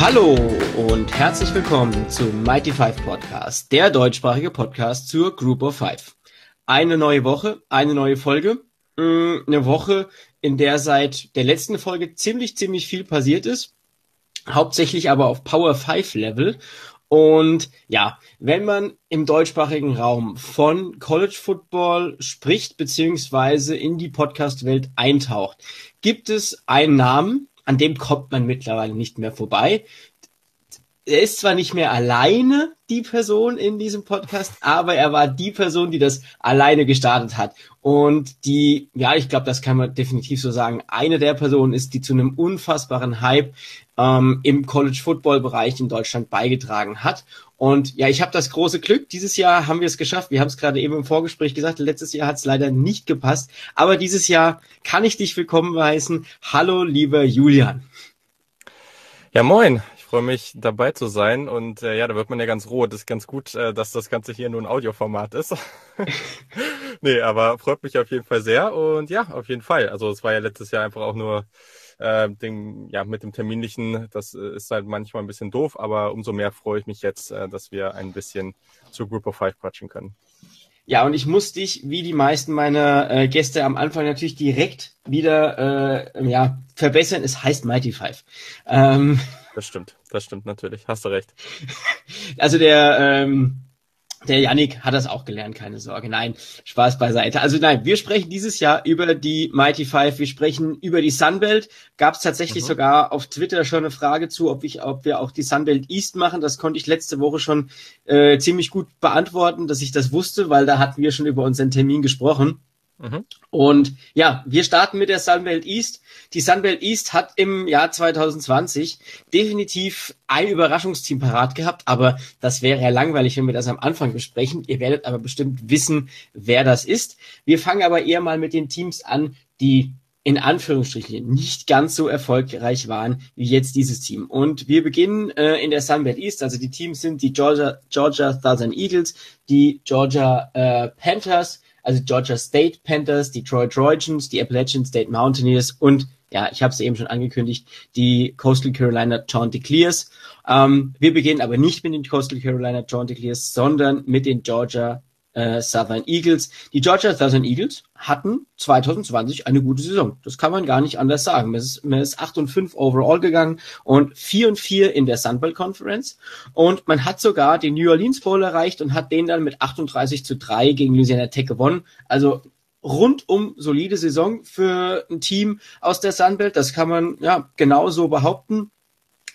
Hallo und herzlich willkommen zum Mighty Five Podcast, der deutschsprachige Podcast zur Group of Five. Eine neue Woche, eine neue Folge. Mm, eine Woche, in der seit der letzten Folge ziemlich, ziemlich viel passiert ist. Hauptsächlich aber auf Power 5 Level. Und ja, wenn man im deutschsprachigen Raum von College Football spricht, beziehungsweise in die Podcast-Welt eintaucht, gibt es einen Namen, an dem kommt man mittlerweile nicht mehr vorbei. Er ist zwar nicht mehr alleine die Person in diesem Podcast, aber er war die Person, die das alleine gestartet hat. Und die, ja, ich glaube, das kann man definitiv so sagen, eine der Personen ist, die zu einem unfassbaren Hype ähm, im College-Football-Bereich in Deutschland beigetragen hat. Und ja, ich habe das große Glück, dieses Jahr haben wir es geschafft. Wir haben es gerade eben im Vorgespräch gesagt, letztes Jahr hat es leider nicht gepasst. Aber dieses Jahr kann ich dich willkommen heißen. Hallo, lieber Julian. Ja, moin freue mich dabei zu sein und äh, ja, da wird man ja ganz roh. Das ist ganz gut, äh, dass das Ganze hier nur ein Audioformat ist. nee, aber freut mich auf jeden Fall sehr und ja, auf jeden Fall. Also es war ja letztes Jahr einfach auch nur äh, dem, ja, mit dem Terminlichen, das äh, ist halt manchmal ein bisschen doof, aber umso mehr freue ich mich jetzt, äh, dass wir ein bisschen zur Group of Five quatschen können. Ja, und ich muss dich, wie die meisten meiner äh, Gäste am Anfang natürlich direkt wieder äh, ja, verbessern. Es heißt Mighty Five. Ähm, das stimmt, das stimmt natürlich. Hast du recht. Also der, ähm, der Yannick hat das auch gelernt, keine Sorge. Nein, Spaß beiseite. Also nein, wir sprechen dieses Jahr über die Mighty Five. Wir sprechen über die Sunbelt. Gab es tatsächlich mhm. sogar auf Twitter schon eine Frage zu, ob, ich, ob wir auch die Sunbelt East machen. Das konnte ich letzte Woche schon äh, ziemlich gut beantworten, dass ich das wusste, weil da hatten wir schon über unseren Termin gesprochen. Mhm. Und ja, wir starten mit der Sunbelt East. Die Sunbelt East hat im Jahr 2020 definitiv ein Überraschungsteam parat gehabt, aber das wäre ja langweilig, wenn wir das am Anfang besprechen. Ihr werdet aber bestimmt wissen, wer das ist. Wir fangen aber eher mal mit den Teams an, die in Anführungsstrichen nicht ganz so erfolgreich waren wie jetzt dieses Team. Und wir beginnen äh, in der Sunbelt East. Also die Teams sind die Georgia, Georgia Southern Eagles, die Georgia äh, Panthers, also Georgia State Panthers, Detroit Trojans, die Appalachian State Mountaineers und ja, ich habe es eben schon angekündigt, die Coastal Carolina Chanticleers. Ähm, wir beginnen aber nicht mit den Coastal Carolina Chanticleers, sondern mit den Georgia äh, Southern Eagles. Die Georgia Southern Eagles hatten 2020 eine gute Saison. Das kann man gar nicht anders sagen. Man ist, man ist 8 und 5 overall gegangen und 4 und 4 in der Sunbelt Conference. Und man hat sogar den New Orleans Bowl erreicht und hat den dann mit 38 zu 3 gegen Louisiana Tech gewonnen. Also rundum solide Saison für ein Team aus der Sunbelt. Das kann man ja genauso behaupten.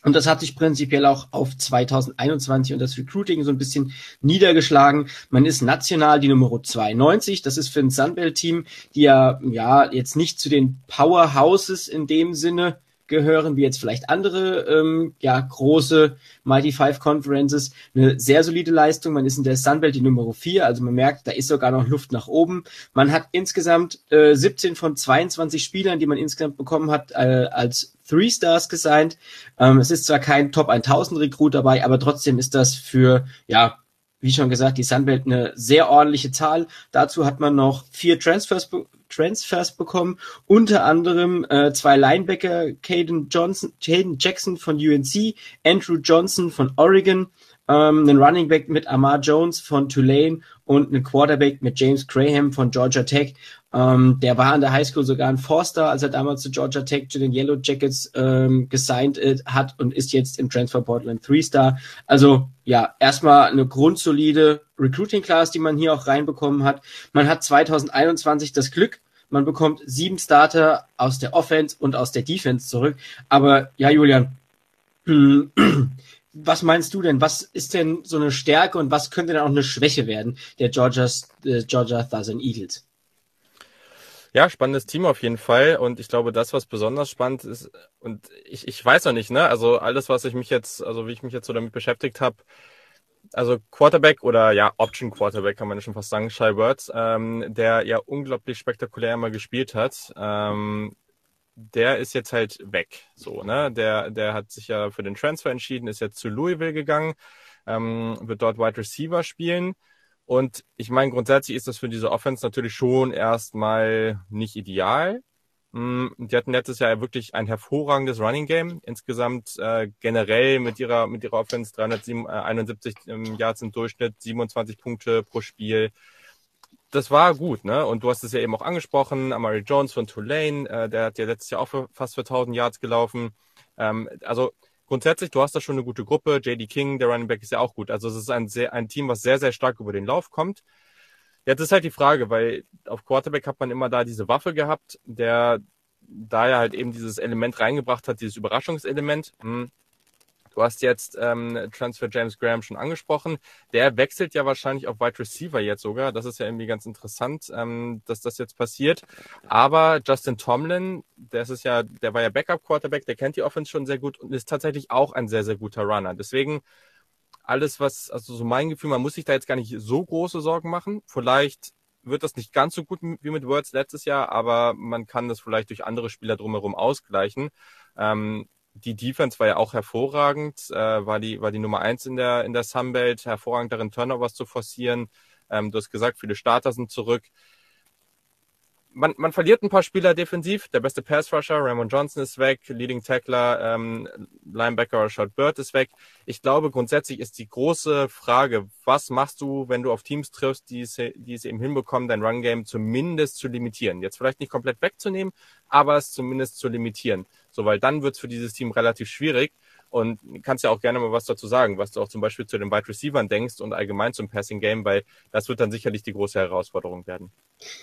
Und das hat sich prinzipiell auch auf 2021 und das Recruiting so ein bisschen niedergeschlagen. Man ist national die Nummer 92. Das ist für ein Sunbelt-Team, die ja, ja jetzt nicht zu den Powerhouses in dem Sinne gehören, wie jetzt vielleicht andere ähm, ja, große Mighty Five Conferences. Eine sehr solide Leistung. Man ist in der Sunbelt die Nummer 4, also man merkt, da ist sogar noch Luft nach oben. Man hat insgesamt äh, 17 von 22 Spielern, die man insgesamt bekommen hat, äh, als Three Stars gesigned. Ähm, es ist zwar kein Top 1000 Recruit dabei, aber trotzdem ist das für, ja, wie schon gesagt, die Sunbelt eine sehr ordentliche Zahl. Dazu hat man noch vier Transfers Transfers bekommen, unter anderem äh, zwei Linebacker, Caden Johnson, Caden Jackson von UNC, Andrew Johnson von Oregon, ähm, einen Running Back mit Amar Jones von Tulane und einen Quarterback mit James Graham von Georgia Tech. Ähm, der war an der Highschool sogar ein Forster, als er damals zu Georgia Tech zu den Yellow Jackets ähm, gesigned äh, hat und ist jetzt im Transfer Portal ein Three-Star. Also ja, erstmal eine grundsolide Recruiting Class, die man hier auch reinbekommen hat. Man hat 2021 das Glück, man bekommt sieben Starter aus der Offense und aus der Defense zurück. Aber ja, Julian, was meinst du denn? Was ist denn so eine Stärke und was könnte dann auch eine Schwäche werden der Georgia's, äh, Georgia Southern Eagles? Ja, spannendes Team auf jeden Fall. Und ich glaube, das, was besonders spannend ist, und ich, ich weiß noch nicht, ne? Also alles, was ich mich jetzt, also wie ich mich jetzt so damit beschäftigt habe, also Quarterback oder ja, Option Quarterback kann man schon fast sagen, Shy Words, ähm, der ja unglaublich spektakulär immer gespielt hat. Ähm, der ist jetzt halt weg. So, ne? Der, der hat sich ja für den Transfer entschieden, ist jetzt zu Louisville gegangen, ähm, wird dort Wide Receiver spielen. Und ich meine, grundsätzlich ist das für diese Offense natürlich schon erstmal nicht ideal. Mm, die hatten letztes Jahr wirklich ein hervorragendes Running Game. Insgesamt äh, generell mit ihrer, mit ihrer Offense 371 ähm, Yards im Durchschnitt, 27 Punkte pro Spiel. Das war gut, ne? Und du hast es ja eben auch angesprochen, Amari Jones von Tulane, äh, der hat ja letztes Jahr auch für, fast für 1000 Yards gelaufen. Ähm, also grundsätzlich, du hast da schon eine gute Gruppe. JD King, der Running Back, ist ja auch gut. Also es ist ein, sehr, ein Team, was sehr, sehr stark über den Lauf kommt. Jetzt ist halt die Frage, weil auf Quarterback hat man immer da diese Waffe gehabt, der da ja halt eben dieses Element reingebracht hat, dieses Überraschungselement. Hm. Du hast jetzt ähm, Transfer James Graham schon angesprochen. Der wechselt ja wahrscheinlich auf Wide Receiver jetzt sogar. Das ist ja irgendwie ganz interessant, ähm, dass das jetzt passiert. Aber Justin Tomlin, der ist ja, der war ja Backup Quarterback, der kennt die Offense schon sehr gut und ist tatsächlich auch ein sehr, sehr guter Runner. Deswegen alles, was, also so mein Gefühl, man muss sich da jetzt gar nicht so große Sorgen machen. Vielleicht wird das nicht ganz so gut wie mit Words letztes Jahr, aber man kann das vielleicht durch andere Spieler drumherum ausgleichen. Ähm, die Defense war ja auch hervorragend, äh, war die war die Nummer eins in der in der Sunbelt, hervorragend darin Turnovers zu forcieren. Ähm, du hast gesagt, viele Starter sind zurück man, man verliert ein paar Spieler defensiv. Der beste Pass-Rusher, Raymond Johnson, ist weg. Leading Tackler, ähm, Linebacker Rashad Bird ist weg. Ich glaube, grundsätzlich ist die große Frage, was machst du, wenn du auf Teams triffst, die es, die es eben hinbekommen, dein Run-Game zumindest zu limitieren. Jetzt vielleicht nicht komplett wegzunehmen, aber es zumindest zu limitieren. So, weil dann wird es für dieses Team relativ schwierig. Und kannst ja auch gerne mal was dazu sagen, was du auch zum Beispiel zu den Wide Receivern denkst und allgemein zum Passing Game, weil das wird dann sicherlich die große Herausforderung werden.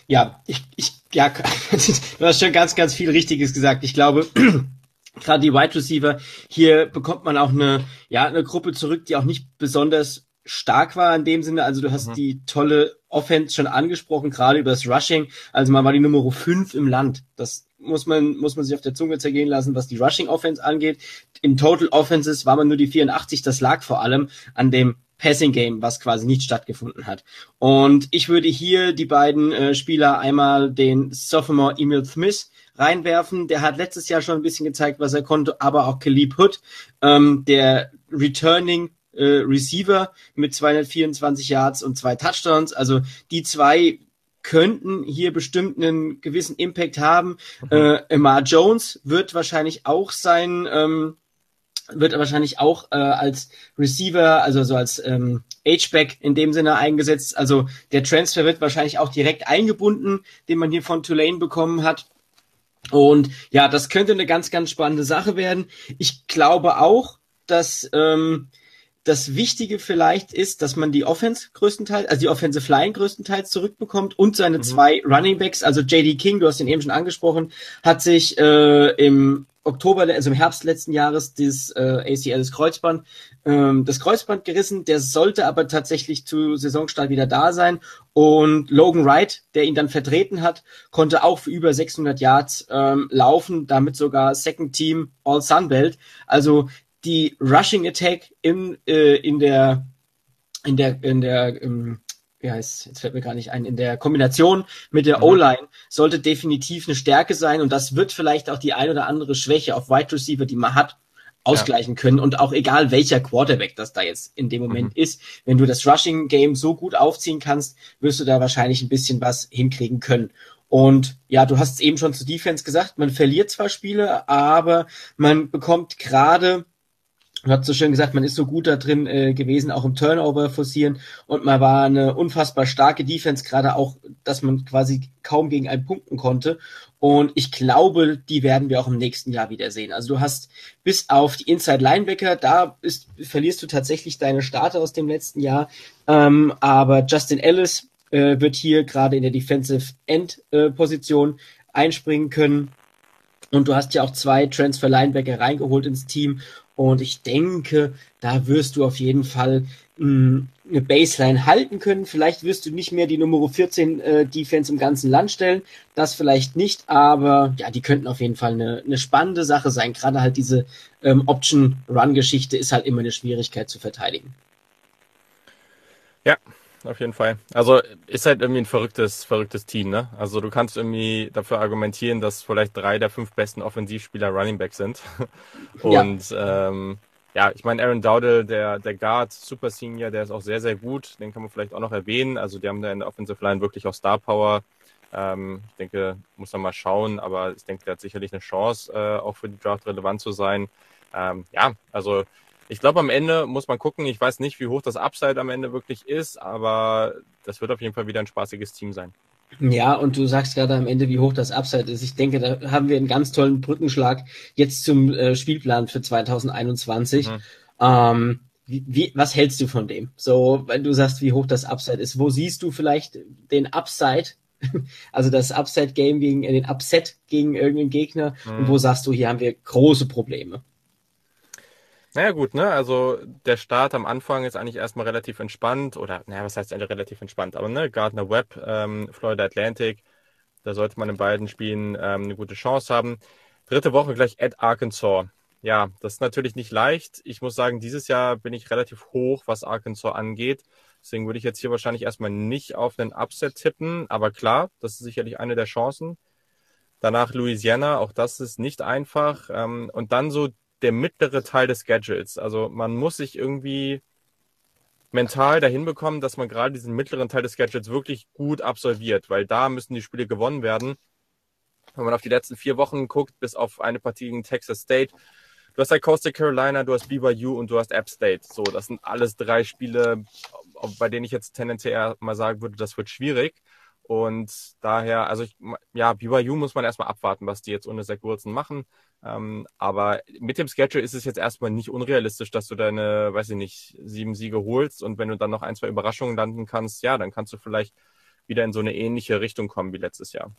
Ja, ich, ich, ja, du hast schon ganz, ganz viel Richtiges gesagt. Ich glaube, gerade die Wide Receiver, hier bekommt man auch eine, ja, eine Gruppe zurück, die auch nicht besonders stark war in dem Sinne. Also du hast mhm. die tolle Offense schon angesprochen, gerade über das Rushing. Also man war die Nummer 5 im Land. Das muss man, muss man sich auf der Zunge zergehen lassen, was die Rushing Offense angeht. In Total Offenses war man nur die 84. Das lag vor allem an dem Passing Game, was quasi nicht stattgefunden hat. Und ich würde hier die beiden äh, Spieler einmal den Sophomore Emil Smith reinwerfen. Der hat letztes Jahr schon ein bisschen gezeigt, was er konnte, aber auch Kalib Hood, ähm, der Returning äh, Receiver mit 224 Yards und zwei Touchdowns. Also die zwei könnten hier bestimmt einen gewissen Impact haben. Mhm. Äh, Emma Jones wird wahrscheinlich auch sein, ähm, wird wahrscheinlich auch äh, als Receiver, also so als ähm, H-Back in dem Sinne eingesetzt. Also der Transfer wird wahrscheinlich auch direkt eingebunden, den man hier von Tulane bekommen hat. Und ja, das könnte eine ganz, ganz spannende Sache werden. Ich glaube auch, dass ähm, das Wichtige vielleicht ist, dass man die Offense größtenteils, also die Offensive Line größtenteils zurückbekommt und seine mhm. zwei Running Backs, also JD King, du hast ihn eben schon angesprochen, hat sich äh, im Oktober, also im Herbst letzten Jahres, das äh, ACL, das Kreuzband, ähm, das Kreuzband gerissen. Der sollte aber tatsächlich zu Saisonstart wieder da sein. Und Logan Wright, der ihn dann vertreten hat, konnte auch für über 600 Yards ähm, laufen, damit sogar Second Team All Sunbelt. Also die Rushing Attack in, äh, in der in der in der ähm, wie heißt, jetzt fällt mir gar nicht ein, in der Kombination mit der mhm. O-Line sollte definitiv eine Stärke sein und das wird vielleicht auch die ein oder andere Schwäche auf Wide Receiver, die man hat, ausgleichen ja. können und auch egal welcher Quarterback das da jetzt in dem Moment mhm. ist, wenn du das Rushing Game so gut aufziehen kannst, wirst du da wahrscheinlich ein bisschen was hinkriegen können. Und ja, du hast es eben schon zu Defense gesagt, man verliert zwar Spiele, aber man bekommt gerade Du hast so schön gesagt, man ist so gut da drin äh, gewesen, auch im Turnover forcieren und man war eine unfassbar starke Defense, gerade auch, dass man quasi kaum gegen einen punkten konnte. Und ich glaube, die werden wir auch im nächsten Jahr wieder sehen. Also du hast bis auf die Inside Linebacker, da ist, verlierst du tatsächlich deine Starter aus dem letzten Jahr. Ähm, aber Justin Ellis äh, wird hier gerade in der Defensive End äh, Position einspringen können. Und du hast ja auch zwei Transfer Linebacker reingeholt ins Team und ich denke, da wirst du auf jeden Fall mh, hm, eine Baseline halten können. Vielleicht wirst du nicht mehr die Nummer 14 äh, Defense im ganzen Land stellen. Das vielleicht nicht, aber ja, die könnten auf jeden Fall eine, eine spannende Sache sein. Gerade halt diese ähm, Option-Run-Geschichte ist halt immer eine Schwierigkeit zu verteidigen. Ja, auf jeden Fall. Also ist halt irgendwie ein verrücktes, verrücktes Team, ne? Also du kannst irgendwie dafür argumentieren, dass vielleicht drei der fünf besten Offensivspieler Running Back sind. Und ja, ähm, ja ich meine, Aaron Dowdle, der, der Guard, Super Senior, der ist auch sehr, sehr gut. Den kann man vielleicht auch noch erwähnen. Also die haben da in der Offensive Line wirklich auch Star Power. Ähm, ich denke, muss man mal schauen, aber ich denke, der hat sicherlich eine Chance, äh, auch für die Draft relevant zu sein. Ähm, ja, also ich glaube, am Ende muss man gucken. Ich weiß nicht, wie hoch das Upside am Ende wirklich ist, aber das wird auf jeden Fall wieder ein spaßiges Team sein. Ja, und du sagst gerade am Ende, wie hoch das Upside ist. Ich denke, da haben wir einen ganz tollen Brückenschlag jetzt zum äh, Spielplan für 2021. Mhm. Ähm, wie, wie, was hältst du von dem? So, wenn du sagst, wie hoch das Upside ist, wo siehst du vielleicht den Upside, also das Upside-Game gegen äh, den Upset gegen irgendeinen Gegner, mhm. und wo sagst du, hier haben wir große Probleme? Naja gut, ne? Also der Start am Anfang ist eigentlich erstmal relativ entspannt oder naja, was heißt relativ entspannt, aber ne, Gardner Webb, ähm, Florida Atlantic, da sollte man in beiden Spielen ähm, eine gute Chance haben. Dritte Woche gleich at Arkansas. Ja, das ist natürlich nicht leicht. Ich muss sagen, dieses Jahr bin ich relativ hoch, was Arkansas angeht. Deswegen würde ich jetzt hier wahrscheinlich erstmal nicht auf einen Upset tippen, aber klar, das ist sicherlich eine der Chancen. Danach Louisiana, auch das ist nicht einfach. Ähm, und dann so der mittlere Teil des Schedules. Also man muss sich irgendwie mental dahin bekommen, dass man gerade diesen mittleren Teil des Schedules wirklich gut absolviert, weil da müssen die Spiele gewonnen werden. Wenn man auf die letzten vier Wochen guckt, bis auf eine Partie gegen Texas State, du hast halt Coastal Carolina, du hast BYU und du hast App State. So, das sind alles drei Spiele, bei denen ich jetzt tendenziell mal sagen würde, das wird schwierig. Und daher, also ich, ja, BYU muss man erstmal abwarten, was die jetzt ohne Zach Wilson machen. Ähm, aber mit dem Schedule ist es jetzt erstmal nicht unrealistisch, dass du deine, weiß ich nicht, sieben Siege holst und wenn du dann noch ein, zwei Überraschungen landen kannst, ja, dann kannst du vielleicht wieder in so eine ähnliche Richtung kommen wie letztes Jahr.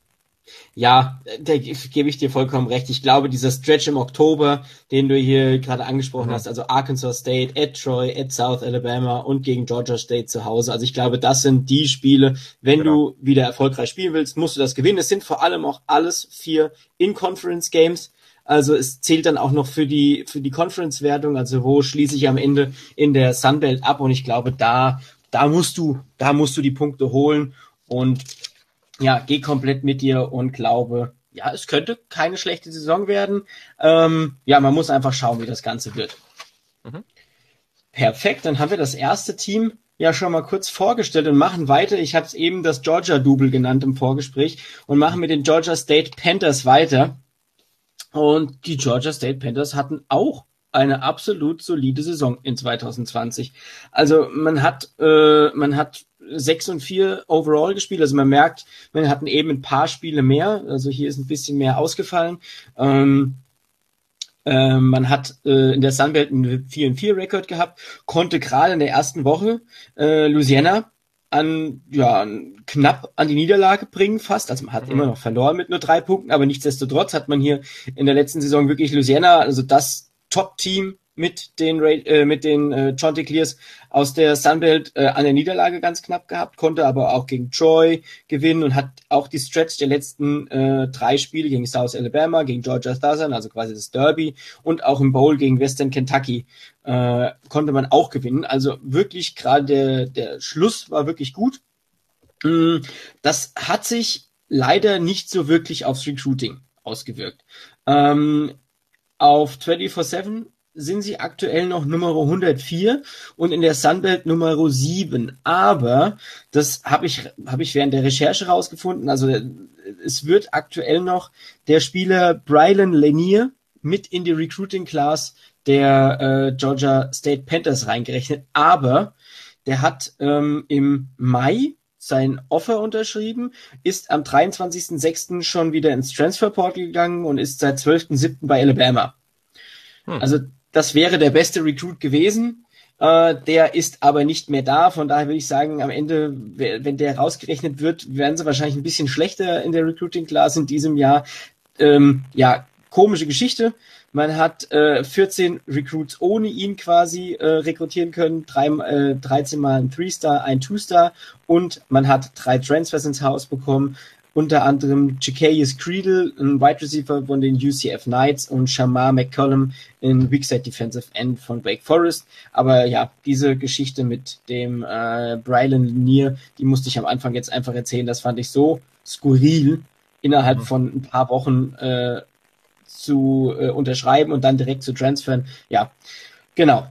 Ja, da gebe ich dir vollkommen recht. Ich glaube, dieser Stretch im Oktober, den du hier gerade angesprochen mhm. hast, also Arkansas State, at Troy, at South Alabama und gegen Georgia State zu Hause. Also ich glaube, das sind die Spiele, wenn genau. du wieder erfolgreich spielen willst, musst du das gewinnen. Es sind vor allem auch alles vier In-Conference Games. Also es zählt dann auch noch für die, für die Conference-Wertung, also wo schließe ich am Ende in der Sunbelt ab und ich glaube, da, da musst du, da musst du die Punkte holen und ja, geh komplett mit dir und glaube, ja, es könnte keine schlechte Saison werden. Ähm, ja, man muss einfach schauen, wie das Ganze wird. Mhm. Perfekt, dann haben wir das erste Team ja schon mal kurz vorgestellt und machen weiter. Ich habe es eben das Georgia Double genannt im Vorgespräch und machen mit den Georgia State Panthers weiter. Und die Georgia State Panthers hatten auch eine absolut solide Saison in 2020. Also man hat, äh, man hat 6 und 4 overall gespielt. Also man merkt, man hatten eben ein paar Spiele mehr. Also hier ist ein bisschen mehr ausgefallen. Ähm, äh, man hat äh, in der Sunbelt einen 4 und 4 Rekord gehabt, konnte gerade in der ersten Woche äh, Louisiana an, ja, knapp an die Niederlage bringen, fast. Also man hat mhm. immer noch verloren mit nur drei Punkten, aber nichtsdestotrotz hat man hier in der letzten Saison wirklich Louisiana, also das Top-Team mit den äh, mit den äh, Chanticleers aus der Sunbelt äh, an der Niederlage ganz knapp gehabt, konnte aber auch gegen Troy gewinnen und hat auch die Stretch der letzten äh, drei Spiele gegen South Alabama, gegen Georgia Southern, also quasi das Derby und auch im Bowl gegen Western Kentucky äh, konnte man auch gewinnen. Also wirklich gerade der der Schluss war wirklich gut. Mm, das hat sich leider nicht so wirklich aufs Recruiting ausgewirkt. Ähm, auf 24-7 sind sie aktuell noch Nummer 104 und in der Sunbelt Nummer 7. Aber das habe ich, hab ich während der Recherche rausgefunden. Also es wird aktuell noch der Spieler Brylan Lanier mit in die Recruiting Class der äh, Georgia State Panthers reingerechnet. Aber der hat ähm, im Mai sein Offer unterschrieben, ist am 23.06. schon wieder ins Transfer Portal gegangen und ist seit 12.07. bei Alabama. Hm. Also das wäre der beste Recruit gewesen. Äh, der ist aber nicht mehr da. Von daher würde ich sagen, am Ende, wenn der rausgerechnet wird, werden sie wahrscheinlich ein bisschen schlechter in der Recruiting Class in diesem Jahr. Ähm, ja, komische Geschichte. Man hat äh, 14 Recruits ohne ihn quasi äh, rekrutieren können, drei, äh, 13 mal ein Three-Star, ein Two-Star und man hat drei Transfers ins Haus bekommen unter anderem Zacchaeus Creedle, ein Wide Receiver von den UCF Knights und Shamar McCollum, ein Weakside Defensive End von Wake Forest. Aber ja, diese Geschichte mit dem äh, Brylan Lanier, die musste ich am Anfang jetzt einfach erzählen. Das fand ich so skurril, innerhalb mhm. von ein paar Wochen äh, zu äh, unterschreiben und dann direkt zu transfern. Ja, genau.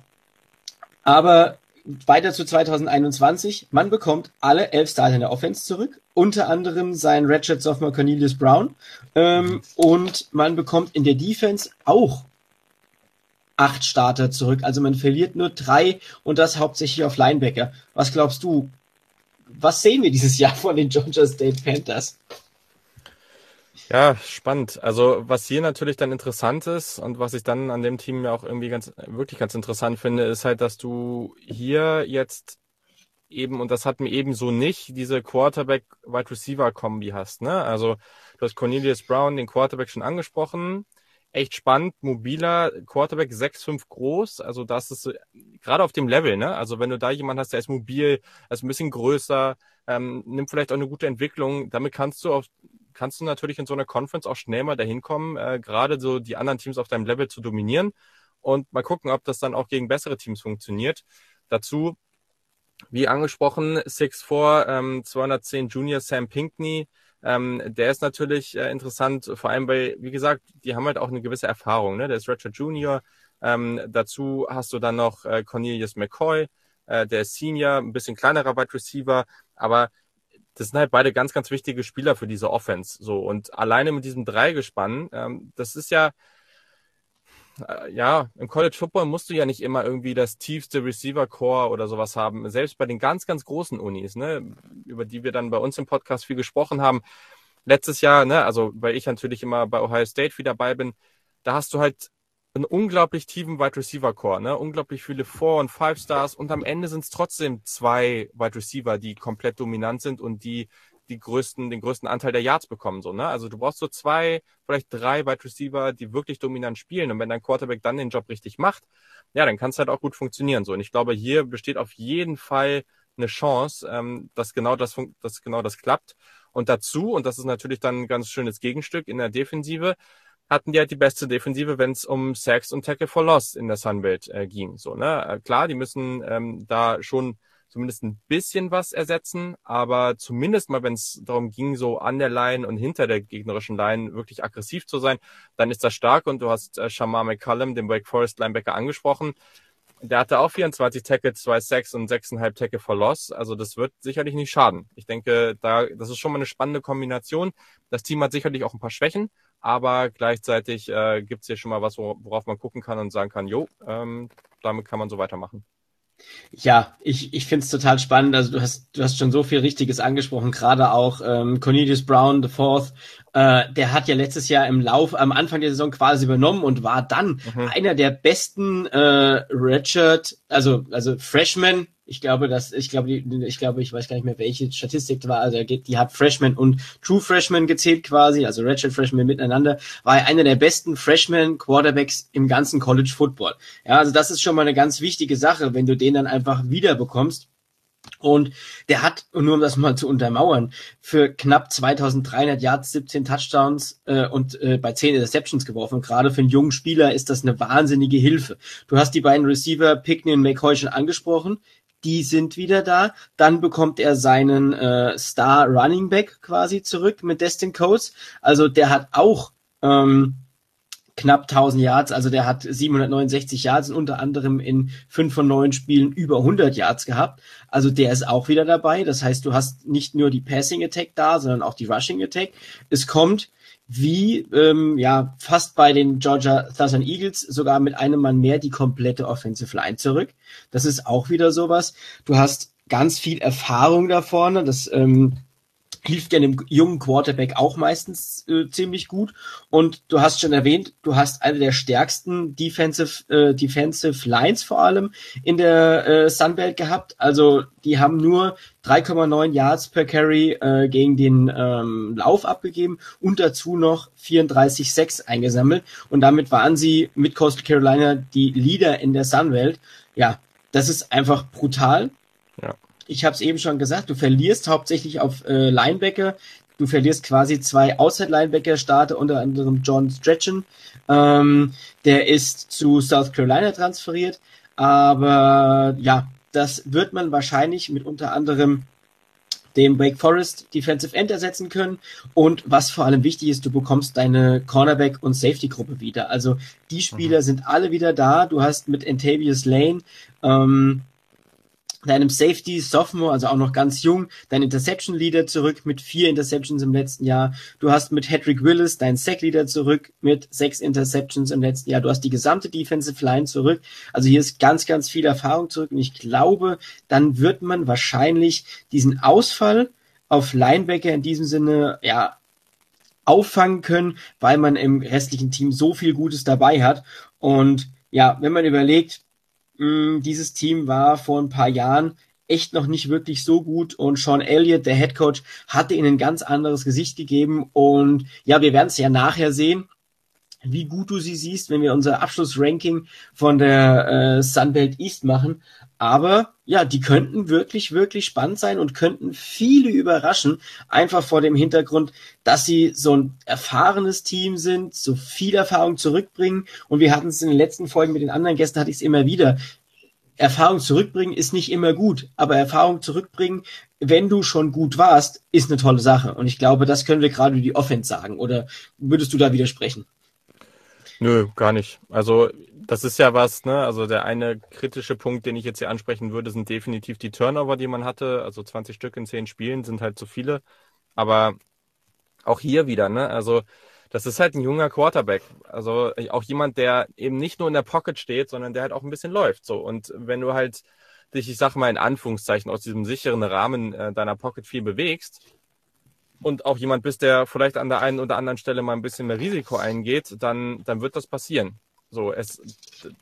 Aber weiter zu 2021. Man bekommt alle elf Starter in der Offense zurück, unter anderem sein Redshirt Sophomore Cornelius Brown. Ähm, und man bekommt in der Defense auch acht Starter zurück. Also man verliert nur drei und das hauptsächlich auf Linebacker. Was glaubst du? Was sehen wir dieses Jahr von den Georgia State Panthers? Ja, spannend. Also was hier natürlich dann interessant ist und was ich dann an dem Team ja auch irgendwie ganz wirklich ganz interessant finde, ist halt, dass du hier jetzt eben und das hatten wir eben so nicht diese Quarterback Wide Receiver Kombi hast, ne? Also du hast Cornelius Brown, den Quarterback schon angesprochen. Echt spannend, mobiler Quarterback, 6'5 groß, also das ist gerade auf dem Level, ne? Also wenn du da jemanden hast, der ist mobil, ist ein bisschen größer, ähm, nimmt vielleicht auch eine gute Entwicklung, damit kannst du auf kannst du natürlich in so einer Conference auch schnell mal dahin kommen, äh, gerade so die anderen Teams auf deinem Level zu dominieren und mal gucken, ob das dann auch gegen bessere Teams funktioniert. Dazu, wie angesprochen, 6'4, ähm, 210 Junior Sam Pinkney, ähm, der ist natürlich äh, interessant, vor allem weil, wie gesagt, die haben halt auch eine gewisse Erfahrung. Ne? Der ist Richard Junior. Ähm, dazu hast du dann noch äh, Cornelius McCoy, äh, der ist Senior, ein bisschen kleinerer Wide Receiver, aber das sind halt beide ganz, ganz wichtige Spieler für diese Offense. So und alleine mit diesem Dreigespann, ähm, das ist ja äh, ja im College Football musst du ja nicht immer irgendwie das tiefste Receiver Core oder sowas haben. Selbst bei den ganz, ganz großen Unis, ne, über die wir dann bei uns im Podcast viel gesprochen haben. Letztes Jahr, ne, also weil ich natürlich immer bei Ohio State wieder dabei bin, da hast du halt einen unglaublich tiefen Wide Receiver Core, ne? Unglaublich viele Four und Five Stars und am Ende sind es trotzdem zwei Wide Receiver, die komplett dominant sind und die die größten, den größten Anteil der Yards bekommen, so, ne? Also du brauchst so zwei, vielleicht drei Wide Receiver, die wirklich dominant spielen. Und wenn dein Quarterback dann den Job richtig macht, ja, dann kann es halt auch gut funktionieren, so. Und ich glaube, hier besteht auf jeden Fall eine Chance, ähm, dass genau das, dass genau das klappt. Und dazu, und das ist natürlich dann ein ganz schönes Gegenstück in der Defensive, hatten die halt die beste Defensive, wenn es um Sacks und Tackle for Loss in der Sunbelt äh, ging. So, ne? Äh, klar, die müssen ähm, da schon zumindest ein bisschen was ersetzen, aber zumindest mal, wenn es darum ging, so an der Line und hinter der gegnerischen Line wirklich aggressiv zu sein, dann ist das stark und du hast äh, Shamar McCullum, den Wake Forest Linebacker, angesprochen. Der hatte auch 24 Tackles, 2 Sacks und 6,5 Tackle for Loss. Also das wird sicherlich nicht schaden. Ich denke, da, das ist schon mal eine spannende Kombination. Das Team hat sicherlich auch ein paar Schwächen, aber gleichzeitig äh, gibt es hier schon mal was, worauf man gucken kann und sagen kann, jo, ähm, damit kann man so weitermachen. Ja, ich, ich finde es total spannend. Also du hast, du hast schon so viel Richtiges angesprochen, gerade auch ähm, Cornelius Brown, the Fourth, äh, der hat ja letztes Jahr im Lauf, am Anfang der Saison quasi übernommen und war dann mhm. einer der besten äh, Redshirt, also, also Freshman ich glaube, dass ich glaube, ich glaube, ich weiß gar nicht mehr, welche Statistik war. Also die hat Freshman und True Freshman gezählt quasi, also Redshirt Freshman miteinander. War er einer der besten Freshman Quarterbacks im ganzen College Football. Ja, also das ist schon mal eine ganz wichtige Sache, wenn du den dann einfach wieder bekommst. Und der hat, nur um das mal zu untermauern, für knapp 2300 Yards, 17 Touchdowns äh, und äh, bei 10 Interceptions geworfen. Gerade für einen jungen Spieler ist das eine wahnsinnige Hilfe. Du hast die beiden Receiver Pickney und McCoy schon angesprochen die sind wieder da. Dann bekommt er seinen äh, Star Running Back quasi zurück mit Destin Coates. Also der hat auch ähm, knapp 1000 Yards, also der hat 769 Yards und unter anderem in fünf von neun Spielen über 100 Yards gehabt. Also der ist auch wieder dabei. Das heißt, du hast nicht nur die Passing Attack da, sondern auch die Rushing Attack. Es kommt wie ähm, ja fast bei den Georgia Southern Eagles sogar mit einem Mann mehr die komplette Offensive Line zurück. Das ist auch wieder sowas. Du hast ganz viel Erfahrung da vorne. Das ähm, hilft ja einem jungen Quarterback auch meistens äh, ziemlich gut. Und du hast schon erwähnt, du hast eine der stärksten Defensive, äh, Defensive Lines vor allem in der äh, Sunbelt gehabt. Also die haben nur 3,9 Yards per Carry äh, gegen den ähm, Lauf abgegeben und dazu noch 34,6 eingesammelt. Und damit waren sie mit Coastal Carolina die Leader in der Sunbelt. Ja, das ist einfach brutal. Ja ich habe es eben schon gesagt, du verlierst hauptsächlich auf äh, Linebacker. Du verlierst quasi zwei Outside-Linebacker-Starter, unter anderem John Stretchen. Ähm, der ist zu South Carolina transferiert. Aber ja, das wird man wahrscheinlich mit unter anderem dem Wake Forest Defensive End ersetzen können. Und was vor allem wichtig ist, du bekommst deine Cornerback- und Safety-Gruppe wieder. Also die Spieler mhm. sind alle wieder da. Du hast mit Antavius Lane ähm, deinem Safety Sophomore, also auch noch ganz jung, dein Interception Leader zurück mit vier Interceptions im letzten Jahr. Du hast mit Hedrick Willis deinen Sack Leader zurück mit sechs Interceptions im letzten Jahr. Du hast die gesamte Defensive Line zurück. Also hier ist ganz, ganz viel Erfahrung zurück und ich glaube, dann wird man wahrscheinlich diesen Ausfall auf Linebacker in diesem Sinne, ja, auffangen können, weil man im restlichen Team so viel Gutes dabei hat. Und ja, wenn man überlegt, Mm, dieses Team war vor ein paar Jahren echt noch nicht wirklich so gut und Sean Elliott, der Head Coach, hatte ihnen ein ganz anderes Gesicht gegeben und ja, wir werden es ja nachher sehen, wie gut du sie siehst, wenn wir unser Abschlussranking von der äh, Sunbelt East machen. Aber ja, die könnten wirklich, wirklich spannend sein und könnten viele überraschen, einfach vor dem Hintergrund, dass sie so ein erfahrenes Team sind, so viel Erfahrung zurückbringen. Und wir hatten es in den letzten Folgen mit den anderen Gästen, hatte ich es immer wieder. Erfahrung zurückbringen ist nicht immer gut, aber Erfahrung zurückbringen, wenn du schon gut warst, ist eine tolle Sache. Und ich glaube, das können wir gerade über die Offense sagen. Oder würdest du da widersprechen? Nö, gar nicht. Also das ist ja was, ne? Also der eine kritische Punkt, den ich jetzt hier ansprechen würde, sind definitiv die Turnover, die man hatte. Also 20 Stück in 10 Spielen sind halt zu viele. Aber auch hier wieder, ne? Also das ist halt ein junger Quarterback. Also auch jemand, der eben nicht nur in der Pocket steht, sondern der halt auch ein bisschen läuft. So. Und wenn du halt dich, ich sag mal in Anführungszeichen, aus diesem sicheren Rahmen äh, deiner Pocket viel bewegst, und auch jemand bist, der vielleicht an der einen oder anderen Stelle mal ein bisschen mehr Risiko eingeht, dann, dann wird das passieren. So, es,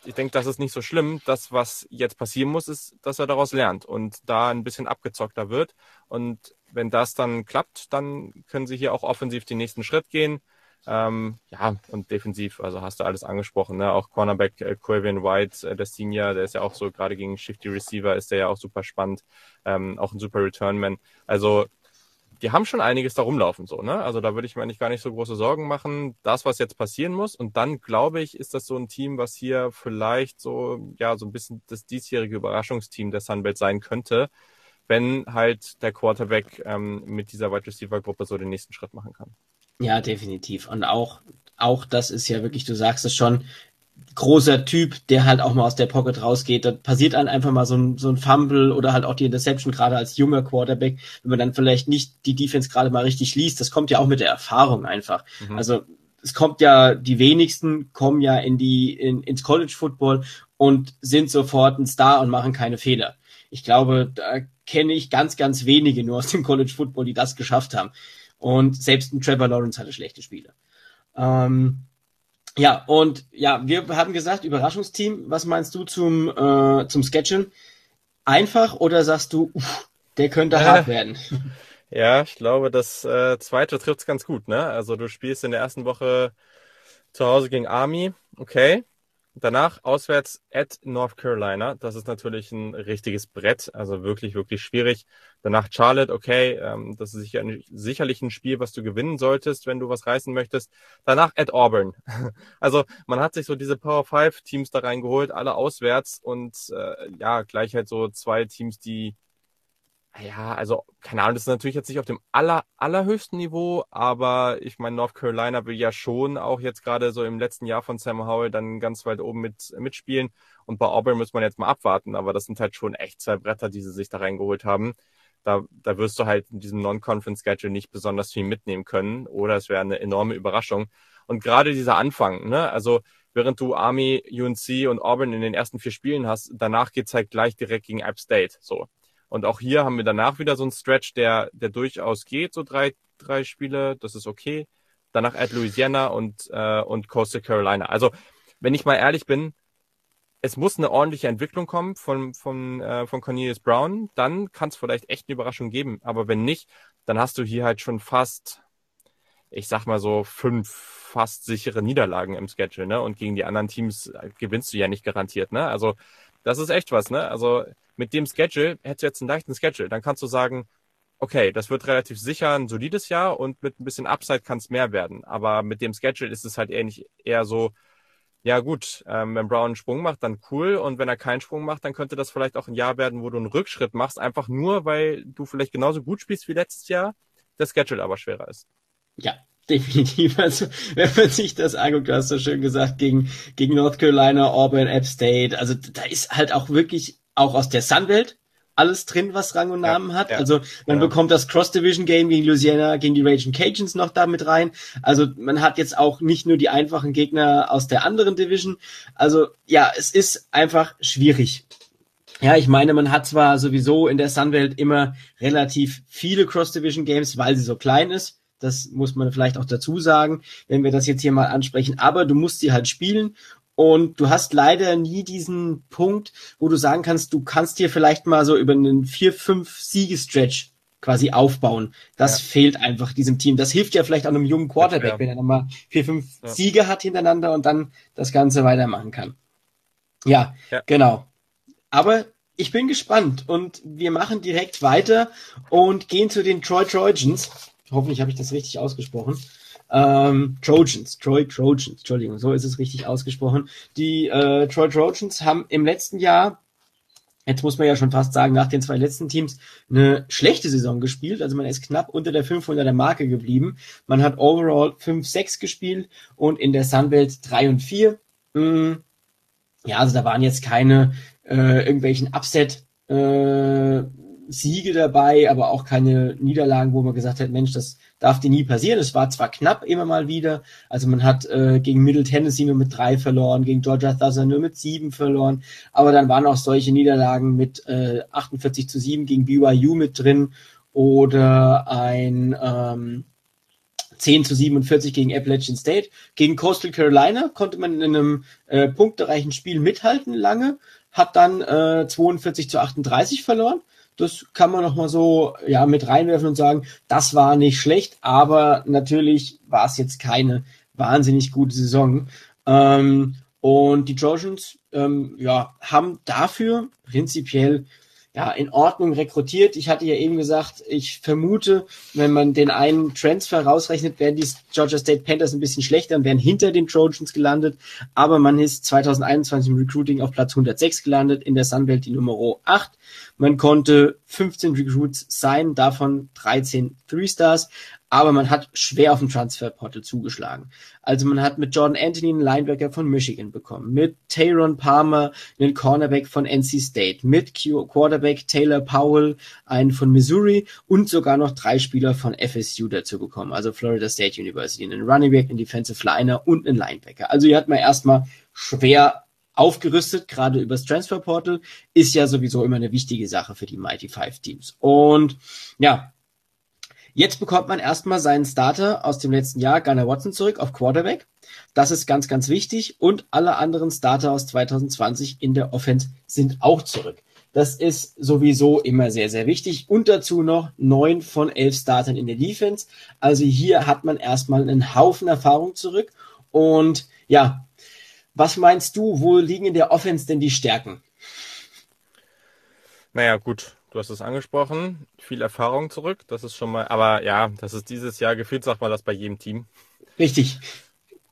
ich denke, das ist nicht so schlimm. Das, was jetzt passieren muss, ist, dass er daraus lernt und da ein bisschen abgezockter wird. Und wenn das dann klappt, dann können sie hier auch offensiv den nächsten Schritt gehen. Ähm, ja, und defensiv, also hast du alles angesprochen, ne? Auch Cornerback äh, Quavian White, äh, der Senior, der ist ja auch so, gerade gegen Shifty Receiver ist der ja auch super spannend, ähm, auch ein super Returnman. Also die haben schon einiges da rumlaufen, so, ne? Also da würde ich mir eigentlich gar nicht so große Sorgen machen. Das, was jetzt passieren muss. Und dann, glaube ich, ist das so ein Team, was hier vielleicht so, ja, so ein bisschen das diesjährige Überraschungsteam der Sunbelt sein könnte, wenn halt der Quarterback ähm, mit dieser Wide Receiver Gruppe so den nächsten Schritt machen kann. Ja, definitiv. Und auch, auch das ist ja wirklich, du sagst es schon, großer Typ, der halt auch mal aus der Pocket rausgeht. Da passiert dann einfach mal so ein, so ein Fumble oder halt auch die Interception, gerade als junger Quarterback, wenn man dann vielleicht nicht die Defense gerade mal richtig liest. Das kommt ja auch mit der Erfahrung einfach. Mhm. Also es kommt ja, die wenigsten kommen ja in die, in, ins College Football und sind sofort ein Star und machen keine Fehler. Ich glaube, da kenne ich ganz, ganz wenige nur aus dem College Football, die das geschafft haben. Und selbst ein Trevor Lawrence hatte schlechte Spiele. Ähm, ja, und ja, wir haben gesagt, Überraschungsteam, was meinst du zum, äh, zum Sketchen? Einfach oder sagst du, uff, der könnte äh, hart werden? Ja, ich glaube, das äh, zweite trifft's ganz gut, ne? Also du spielst in der ersten Woche zu Hause gegen Army, okay. Danach auswärts at North Carolina. Das ist natürlich ein richtiges Brett, also wirklich, wirklich schwierig. Danach Charlotte, okay, ähm, das ist sicher, sicherlich ein Spiel, was du gewinnen solltest, wenn du was reißen möchtest. Danach at Auburn. Also man hat sich so diese Power 5 Teams da reingeholt, alle auswärts und äh, ja, gleich halt so zwei Teams, die ja, also, keine Ahnung, das ist natürlich jetzt nicht auf dem aller, allerhöchsten Niveau, aber ich meine, North Carolina will ja schon auch jetzt gerade so im letzten Jahr von Sam Howell dann ganz weit oben mit, mitspielen. Und bei Auburn muss man jetzt mal abwarten, aber das sind halt schon echt zwei Bretter, die sie sich da reingeholt haben. Da, da wirst du halt in diesem Non-Conference-Schedule nicht besonders viel mitnehmen können oder es wäre eine enorme Überraschung. Und gerade dieser Anfang, ne, also während du Army, UNC und Auburn in den ersten vier Spielen hast, danach geht's halt gleich direkt gegen App State. So. Und auch hier haben wir danach wieder so einen Stretch, der, der durchaus geht, so drei, drei Spiele, das ist okay. Danach at Louisiana und, äh, und Coastal Carolina. Also, wenn ich mal ehrlich bin, es muss eine ordentliche Entwicklung kommen von, von, äh, von Cornelius Brown, dann kann es vielleicht echt eine Überraschung geben. Aber wenn nicht, dann hast du hier halt schon fast, ich sag mal so, fünf fast sichere Niederlagen im Schedule, ne? Und gegen die anderen Teams äh, gewinnst du ja nicht garantiert, ne? Also, das ist echt was, ne? Also, mit dem Schedule hättest du jetzt einen leichten Schedule. Dann kannst du sagen, okay, das wird relativ sicher ein solides Jahr und mit ein bisschen Upside kann es mehr werden. Aber mit dem Schedule ist es halt ähnlich eher so, ja gut, ähm, wenn Brown einen Sprung macht, dann cool. Und wenn er keinen Sprung macht, dann könnte das vielleicht auch ein Jahr werden, wo du einen Rückschritt machst, einfach nur, weil du vielleicht genauso gut spielst wie letztes Jahr, der Schedule aber schwerer ist. Ja, definitiv. Also, wenn man sich das anguckt, du hast so schön gesagt, gegen, gegen North Carolina, Auburn, App State, also da ist halt auch wirklich auch aus der Sunwelt alles drin, was Rang und Namen ja, hat. Ja, also man ja. bekommt das Cross-Division-Game gegen Louisiana, gegen die Raging Cajuns noch da mit rein. Also man hat jetzt auch nicht nur die einfachen Gegner aus der anderen Division. Also ja, es ist einfach schwierig. Ja, ich meine, man hat zwar sowieso in der Sunwelt immer relativ viele Cross-Division-Games, weil sie so klein ist. Das muss man vielleicht auch dazu sagen, wenn wir das jetzt hier mal ansprechen. Aber du musst sie halt spielen und du hast leider nie diesen Punkt, wo du sagen kannst, du kannst dir vielleicht mal so über einen vier, fünf Siegestretch quasi aufbauen. Das ja. fehlt einfach diesem Team. Das hilft ja vielleicht auch einem jungen Quarterback, wenn er nochmal vier, fünf ja. Siege hat hintereinander und dann das Ganze weitermachen kann. Ja, ja, genau. Aber ich bin gespannt und wir machen direkt weiter und gehen zu den Troy Trojans. Hoffentlich habe ich das richtig ausgesprochen. Ähm, Trojans, Troy Trojans, Entschuldigung, so ist es richtig ausgesprochen. Die äh, Troy Trojans haben im letzten Jahr, jetzt muss man ja schon fast sagen, nach den zwei letzten Teams eine schlechte Saison gespielt. Also man ist knapp unter der 500er Marke geblieben. Man hat overall 5-6 gespielt und in der Sunbelt 3 und 4. Mm, ja, also da waren jetzt keine äh, irgendwelchen Upset äh, Siege dabei, aber auch keine Niederlagen, wo man gesagt hat, Mensch, das darf dir nie passieren. Es war zwar knapp immer mal wieder, also man hat äh, gegen Middle Tennessee nur mit drei verloren, gegen Georgia Southern nur mit sieben verloren, aber dann waren auch solche Niederlagen mit äh, 48 zu 7 gegen BYU mit drin oder ein ähm, 10 zu 47 gegen Appalachian State. Gegen Coastal Carolina konnte man in einem äh, punktereichen Spiel mithalten lange, hat dann äh, 42 zu 38 verloren. Das kann man noch mal so ja mit reinwerfen und sagen, das war nicht schlecht, aber natürlich war es jetzt keine wahnsinnig gute Saison. Ähm, und die Trojans ähm, ja, haben dafür prinzipiell ja, in Ordnung rekrutiert. Ich hatte ja eben gesagt, ich vermute, wenn man den einen Transfer rausrechnet, wären die Georgia State Panthers ein bisschen schlechter und wären hinter den Trojans gelandet. Aber man ist 2021 im Recruiting auf Platz 106 gelandet, in der Sunbelt die Nummer 8. Man konnte 15 Recruits sein, davon 13 Three Stars aber man hat schwer auf dem Transferportal zugeschlagen. Also man hat mit Jordan Anthony einen Linebacker von Michigan bekommen, mit Tayron Palmer einen Cornerback von NC State, mit Quarterback Taylor Powell einen von Missouri und sogar noch drei Spieler von FSU dazu bekommen, also Florida State University, einen Running Back, einen Defensive Liner und einen Linebacker. Also hier hat man erstmal schwer aufgerüstet, gerade übers Transferportal, ist ja sowieso immer eine wichtige Sache für die Mighty Five Teams. Und ja, Jetzt bekommt man erstmal seinen Starter aus dem letzten Jahr, Gunnar Watson, zurück auf Quarterback. Das ist ganz, ganz wichtig. Und alle anderen Starter aus 2020 in der Offense sind auch zurück. Das ist sowieso immer sehr, sehr wichtig. Und dazu noch neun von elf Startern in der Defense. Also hier hat man erstmal einen Haufen Erfahrung zurück. Und ja, was meinst du, wo liegen in der Offense denn die Stärken? Naja, gut. Du hast es angesprochen, viel Erfahrung zurück. Das ist schon mal, aber ja, das ist dieses Jahr gefühlt, sagt man das bei jedem Team. Richtig.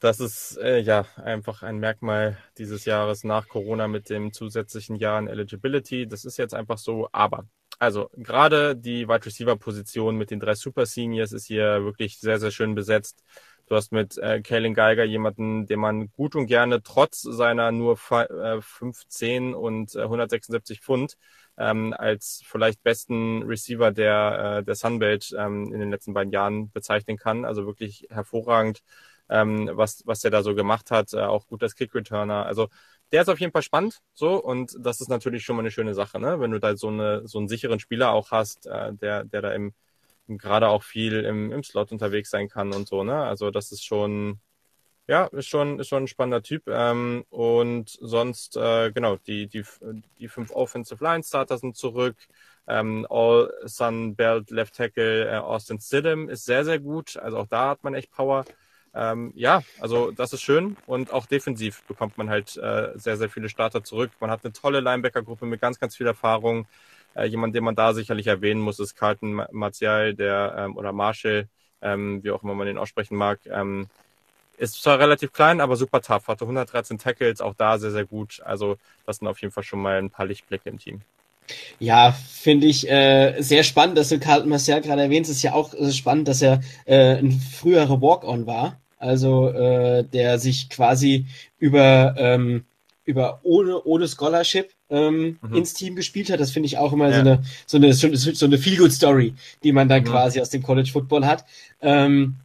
Das ist äh, ja einfach ein Merkmal dieses Jahres nach Corona mit dem zusätzlichen Jahr an Eligibility. Das ist jetzt einfach so, aber also gerade die Wide Receiver Position mit den drei Super Seniors ist hier wirklich sehr, sehr schön besetzt. Du hast mit äh, Kalen Geiger jemanden, den man gut und gerne trotz seiner nur äh, 15 und äh, 176 Pfund ähm, als vielleicht besten Receiver der, äh, der Sunbelt ähm, in den letzten beiden Jahren bezeichnen kann. Also wirklich hervorragend, ähm, was, was der da so gemacht hat. Äh, auch gut als Kick-Returner. Also der ist auf jeden Fall spannend, so und das ist natürlich schon mal eine schöne Sache, ne? Wenn du da so eine so einen sicheren Spieler auch hast, äh, der der da im, gerade auch viel im, im Slot unterwegs sein kann und so, ne? Also das ist schon ja, ist schon, ist schon ein spannender Typ. Ähm, und sonst, äh, genau, die, die, die fünf Offensive Line Starter sind zurück. Ähm, All Sun Belt Left Tackle äh, Austin Stidham ist sehr, sehr gut. Also auch da hat man echt Power. Ähm, ja, also das ist schön und auch defensiv bekommt man halt äh, sehr, sehr viele Starter zurück. Man hat eine tolle Linebacker-Gruppe mit ganz, ganz viel Erfahrung. Äh, jemand, den man da sicherlich erwähnen muss, ist Carlton Martial, der ähm, oder Marshall, ähm, wie auch immer man den aussprechen mag. Ähm, ist zwar relativ klein, aber super tough. Hatte 113 Tackles, auch da sehr, sehr gut. Also das sind auf jeden Fall schon mal ein paar Lichtblicke im Team. Ja, finde ich äh, sehr spannend, dass du Carlton Marcel gerade erwähnst. Ist ja auch äh, spannend, dass er äh, ein früherer Walk-on war. Also äh, der sich quasi über, ähm, über ohne, ohne Scholarship ähm, mhm. ins Team gespielt hat. Das finde ich auch immer ja. so eine so eine so eine Feel-Good Story, die man dann mhm. quasi aus dem College Football hat. Ähm,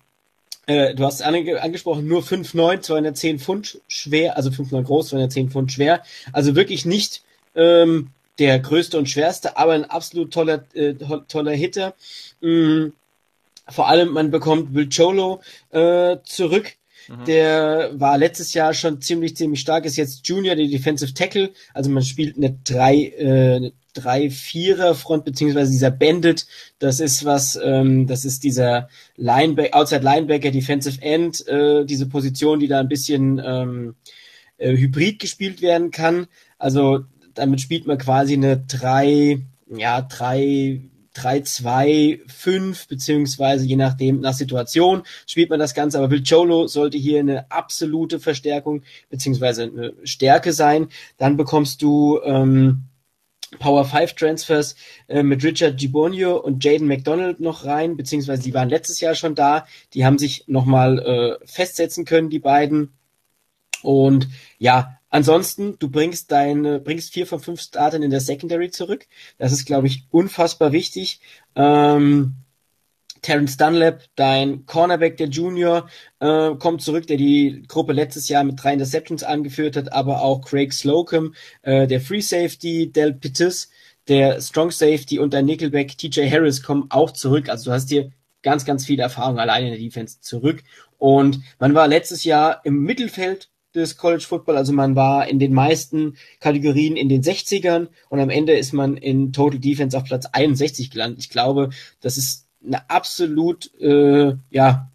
äh, du hast ange angesprochen, nur 5'9, 210 Pfund schwer, also 5'9 groß, 210 Pfund schwer. Also wirklich nicht ähm, der größte und schwerste, aber ein absolut toller, äh, toller Hitter. Mhm. Vor allem, man bekommt Will Cholo äh, zurück. Mhm. Der war letztes Jahr schon ziemlich, ziemlich stark, ist jetzt Junior, der Defensive Tackle. Also man spielt eine drei, äh, eine drei Vierer Front beziehungsweise dieser Bandit. Das ist was, ähm, das ist dieser Linebacker, Outside Linebacker, Defensive End, äh, diese Position, die da ein bisschen ähm, äh, hybrid gespielt werden kann. Also damit spielt man quasi eine drei, ja drei 3-2-5, beziehungsweise je nachdem, nach Situation spielt man das Ganze. Aber Will Cholo sollte hier eine absolute Verstärkung, beziehungsweise eine Stärke sein. Dann bekommst du ähm, Power 5 Transfers äh, mit Richard Gibonio und Jaden McDonald noch rein, beziehungsweise die waren letztes Jahr schon da. Die haben sich nochmal äh, festsetzen können, die beiden. Und ja, Ansonsten, du bringst deine, bringst vier von fünf Startern in der Secondary zurück. Das ist, glaube ich, unfassbar wichtig. Ähm, Terence Dunlap, dein Cornerback, der Junior, äh, kommt zurück, der die Gruppe letztes Jahr mit drei Interceptions angeführt hat, aber auch Craig Slocum, äh, der Free Safety, Del Pittis, der Strong Safety und dein Nickelback TJ Harris kommen auch zurück. Also du hast hier ganz, ganz viel Erfahrung alleine in der Defense zurück. Und man war letztes Jahr im Mittelfeld des College Football. Also man war in den meisten Kategorien in den 60ern und am Ende ist man in Total Defense auf Platz 61 gelandet. Ich glaube, das ist eine absolut äh, ja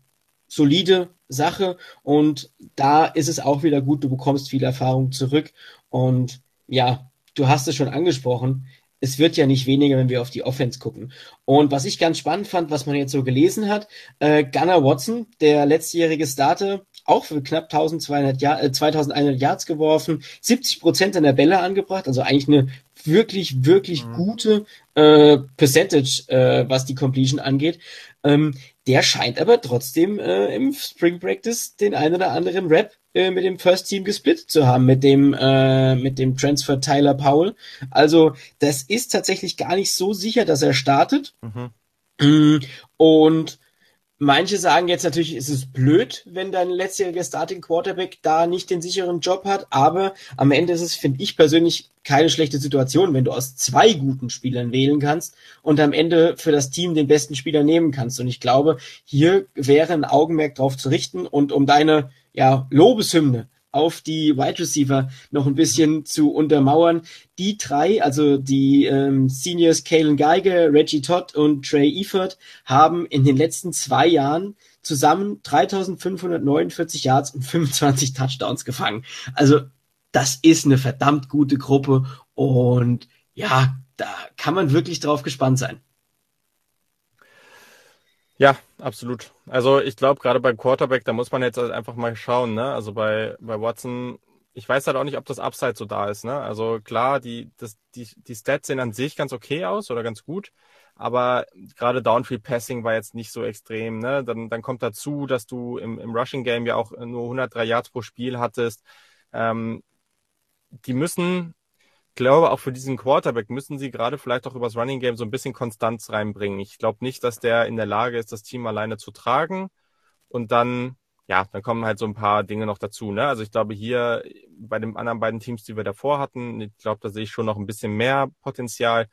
solide Sache und da ist es auch wieder gut, du bekommst viel Erfahrung zurück und ja, du hast es schon angesprochen, es wird ja nicht weniger, wenn wir auf die Offense gucken. Und was ich ganz spannend fand, was man jetzt so gelesen hat, äh, Gunnar Watson, der letztjährige Starter, auch für knapp 1200 Jahr, äh, 2100 Yards geworfen, 70 Prozent der Bälle angebracht, also eigentlich eine wirklich, wirklich mhm. gute äh, Percentage, äh, was die Completion angeht. Ähm, der scheint aber trotzdem äh, im Spring Practice den ein oder anderen Rap äh, mit dem First Team gesplittet zu haben, mit dem, äh, mit dem Transfer Tyler Powell. Also das ist tatsächlich gar nicht so sicher, dass er startet. Mhm. Mm, und Manche sagen jetzt natürlich, es ist blöd, wenn dein letztjähriger Starting Quarterback da nicht den sicheren Job hat, aber am Ende ist es, finde ich persönlich, keine schlechte Situation, wenn du aus zwei guten Spielern wählen kannst und am Ende für das Team den besten Spieler nehmen kannst. Und ich glaube, hier wäre ein Augenmerk drauf zu richten und um deine ja, Lobeshymne auf die Wide Receiver noch ein bisschen zu untermauern. Die drei, also die ähm, Seniors Kalen Geiger, Reggie Todd und Trey Eford, haben in den letzten zwei Jahren zusammen 3549 Yards und 25 Touchdowns gefangen. Also das ist eine verdammt gute Gruppe und ja, da kann man wirklich drauf gespannt sein. Ja, absolut. Also ich glaube, gerade beim Quarterback, da muss man jetzt halt einfach mal schauen, ne? Also bei, bei Watson, ich weiß halt auch nicht, ob das Upside so da ist, ne? Also klar, die, das, die, die Stats sehen an sich ganz okay aus oder ganz gut, aber gerade Downfield Passing war jetzt nicht so extrem, ne? Dann, dann kommt dazu, dass du im, im Rushing Game ja auch nur 103 Yards pro Spiel hattest. Ähm, die müssen glaube, auch für diesen Quarterback müssen sie gerade vielleicht auch übers Running Game so ein bisschen Konstanz reinbringen. Ich glaube nicht, dass der in der Lage ist, das Team alleine zu tragen. Und dann, ja, dann kommen halt so ein paar Dinge noch dazu. Ne? Also ich glaube, hier bei den anderen beiden Teams, die wir davor hatten, ich glaube, da sehe ich schon noch ein bisschen mehr Potenzial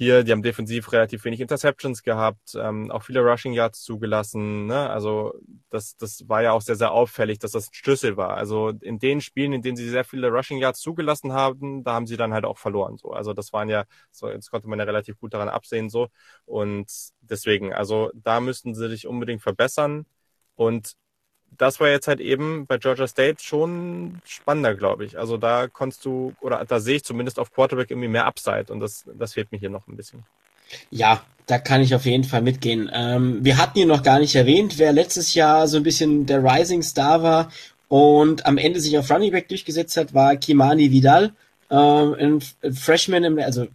hier, die haben defensiv relativ wenig Interceptions gehabt, ähm, auch viele Rushing Yards zugelassen. Ne? Also das, das war ja auch sehr, sehr auffällig, dass das ein Schlüssel war. Also in den Spielen, in denen sie sehr viele Rushing Yards zugelassen haben, da haben sie dann halt auch verloren. So. Also das waren ja, so, jetzt konnte man ja relativ gut daran absehen. so Und deswegen, also da müssten sie sich unbedingt verbessern. Und das war jetzt halt eben bei Georgia State schon spannender, glaube ich. Also da konntest du, oder da sehe ich zumindest auf Quarterback irgendwie mehr Upside und das, das fehlt mir hier noch ein bisschen. Ja, da kann ich auf jeden Fall mitgehen. Ähm, wir hatten ihn noch gar nicht erwähnt, wer letztes Jahr so ein bisschen der Rising Star war und am Ende sich auf Running Back durchgesetzt hat, war Kimani Vidal, äh, ein Freshman, im, also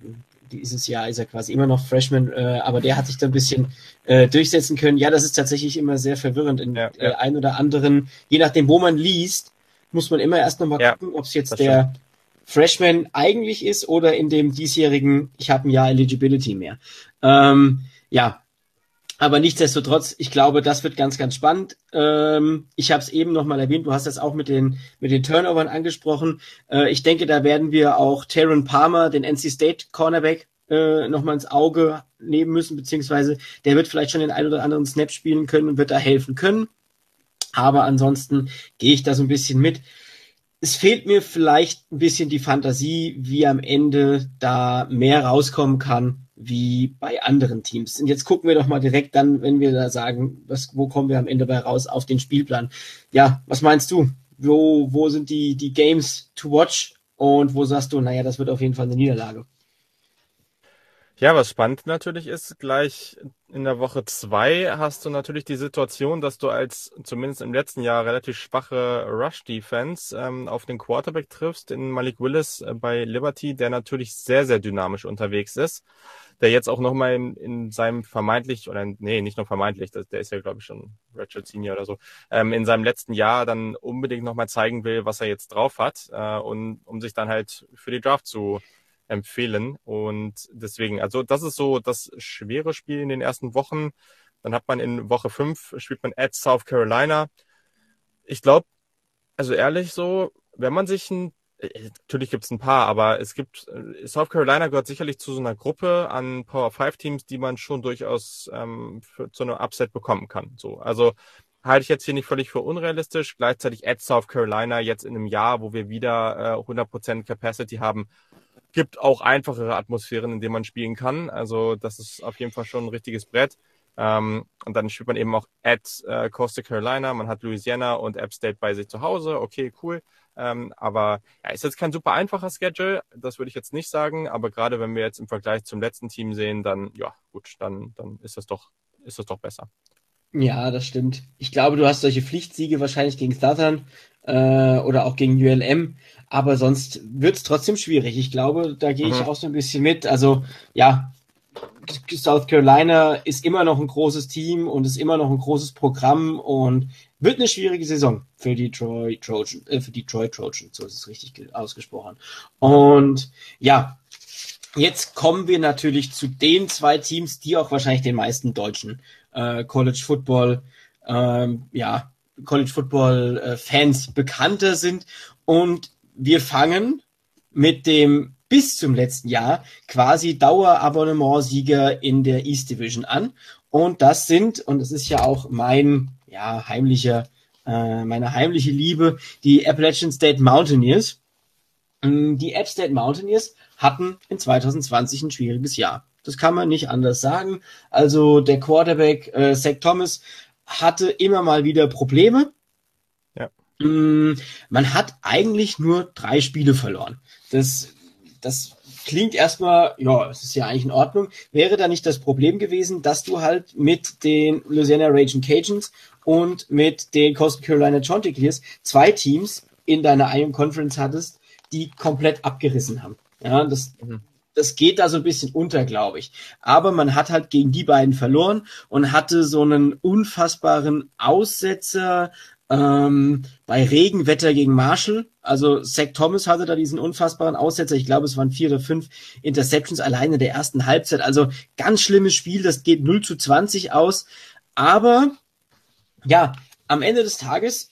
dieses Jahr ist er quasi immer noch Freshman, äh, aber der hat sich da ein bisschen äh, durchsetzen können. Ja, das ist tatsächlich immer sehr verwirrend in ja, ja. Äh, ein oder anderen, je nachdem, wo man liest, muss man immer erst nochmal ja, gucken, ob es jetzt der Freshman eigentlich ist oder in dem diesjährigen, ich habe ein Jahr Eligibility mehr. Ähm, ja, aber nichtsdestotrotz, ich glaube, das wird ganz, ganz spannend. Ähm, ich habe es eben nochmal erwähnt, du hast das auch mit den, mit den Turnovern angesprochen. Äh, ich denke, da werden wir auch Taron Palmer, den NC State Cornerback, äh, nochmal ins Auge nehmen müssen, beziehungsweise der wird vielleicht schon den ein oder anderen Snap spielen können und wird da helfen können. Aber ansonsten gehe ich da so ein bisschen mit. Es fehlt mir vielleicht ein bisschen die Fantasie, wie am Ende da mehr rauskommen kann wie bei anderen Teams. Und jetzt gucken wir doch mal direkt dann, wenn wir da sagen, was, wo kommen wir am Ende bei raus auf den Spielplan. Ja, was meinst du? Wo, wo sind die, die Games to watch? Und wo sagst du, naja, das wird auf jeden Fall eine Niederlage? Ja, was spannend natürlich ist, gleich in der Woche zwei hast du natürlich die Situation, dass du als zumindest im letzten Jahr relativ schwache Rush-Defense ähm, auf den Quarterback triffst, in Malik Willis äh, bei Liberty, der natürlich sehr, sehr dynamisch unterwegs ist der jetzt auch nochmal in, in seinem vermeintlich, oder nee, nicht nur vermeintlich, das, der ist ja, glaube ich, schon Richard Senior oder so, ähm, in seinem letzten Jahr dann unbedingt nochmal zeigen will, was er jetzt drauf hat, äh, und um sich dann halt für die Draft zu empfehlen. Und deswegen, also das ist so das schwere Spiel in den ersten Wochen. Dann hat man in Woche 5 spielt man at South Carolina. Ich glaube, also ehrlich so, wenn man sich ein äh, natürlich gibt es ein paar, aber es gibt, äh, South Carolina gehört sicherlich zu so einer Gruppe an Power 5 Teams, die man schon durchaus ähm, für, zu einem Upset bekommen kann. So, also halte ich jetzt hier nicht völlig für unrealistisch. Gleichzeitig at South Carolina jetzt in einem Jahr, wo wir wieder äh, 100% Capacity haben, gibt auch einfachere Atmosphären, in denen man spielen kann. Also das ist auf jeden Fall schon ein richtiges Brett. Ähm, und dann spielt man eben auch at äh, Costa Carolina, man hat Louisiana und App State bei sich zu Hause. Okay, cool. Ähm, aber ja, ist jetzt kein super einfacher Schedule, das würde ich jetzt nicht sagen. Aber gerade wenn wir jetzt im Vergleich zum letzten Team sehen, dann ja gut, dann, dann ist das doch, ist das doch besser. Ja, das stimmt. Ich glaube, du hast solche Pflichtsiege wahrscheinlich gegen Southern äh, oder auch gegen ULM, aber sonst wird es trotzdem schwierig. Ich glaube, da gehe ich mhm. auch so ein bisschen mit. Also ja, South Carolina ist immer noch ein großes Team und ist immer noch ein großes Programm und wird eine schwierige Saison für die Troy Trojan, äh, für die Troy Trojans, so ist es richtig ausgesprochen. Und ja, jetzt kommen wir natürlich zu den zwei Teams, die auch wahrscheinlich den meisten deutschen äh, College Football, ähm, ja, College Football äh, Fans bekannter sind. Und wir fangen mit dem bis zum letzten Jahr quasi Dauerabonnementsieger in der East Division an. Und das sind, und das ist ja auch mein, ja, heimlicher, äh, meine heimliche Liebe, die Appalachian State Mountaineers. Mm, die App State Mountaineers hatten in 2020 ein schwieriges Jahr. Das kann man nicht anders sagen. Also der Quarterback äh, Zach Thomas hatte immer mal wieder Probleme. Ja. Mm, man hat eigentlich nur drei Spiele verloren. Das das klingt erstmal, ja, es ist ja eigentlich in Ordnung. Wäre da nicht das Problem gewesen, dass du halt mit den Louisiana Raging Cajuns und mit den Coastal Carolina Chanticleers zwei Teams in deiner Iron Conference hattest, die komplett abgerissen haben. Ja, das, mhm. Das geht da so ein bisschen unter, glaube ich. Aber man hat halt gegen die beiden verloren und hatte so einen unfassbaren Aussetzer, ähm, bei Regenwetter gegen Marshall, also Zach Thomas hatte da diesen unfassbaren Aussetzer. Ich glaube, es waren vier oder fünf Interceptions alleine in der ersten Halbzeit. Also ganz schlimmes Spiel. Das geht 0 zu 20 aus. Aber ja, am Ende des Tages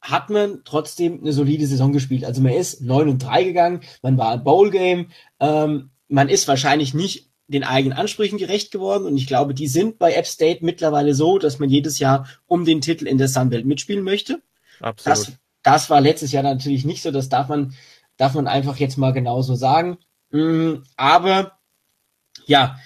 hat man trotzdem eine solide Saison gespielt. Also man ist 9 und 3 gegangen, man war ein Bowl Game, ähm, man ist wahrscheinlich nicht den eigenen Ansprüchen gerecht geworden und ich glaube, die sind bei App State mittlerweile so, dass man jedes Jahr um den Titel in der Sunbelt mitspielen möchte. Absolut. Das, das war letztes Jahr natürlich nicht so, das darf man, darf man einfach jetzt mal genauso sagen. Mm, aber ja,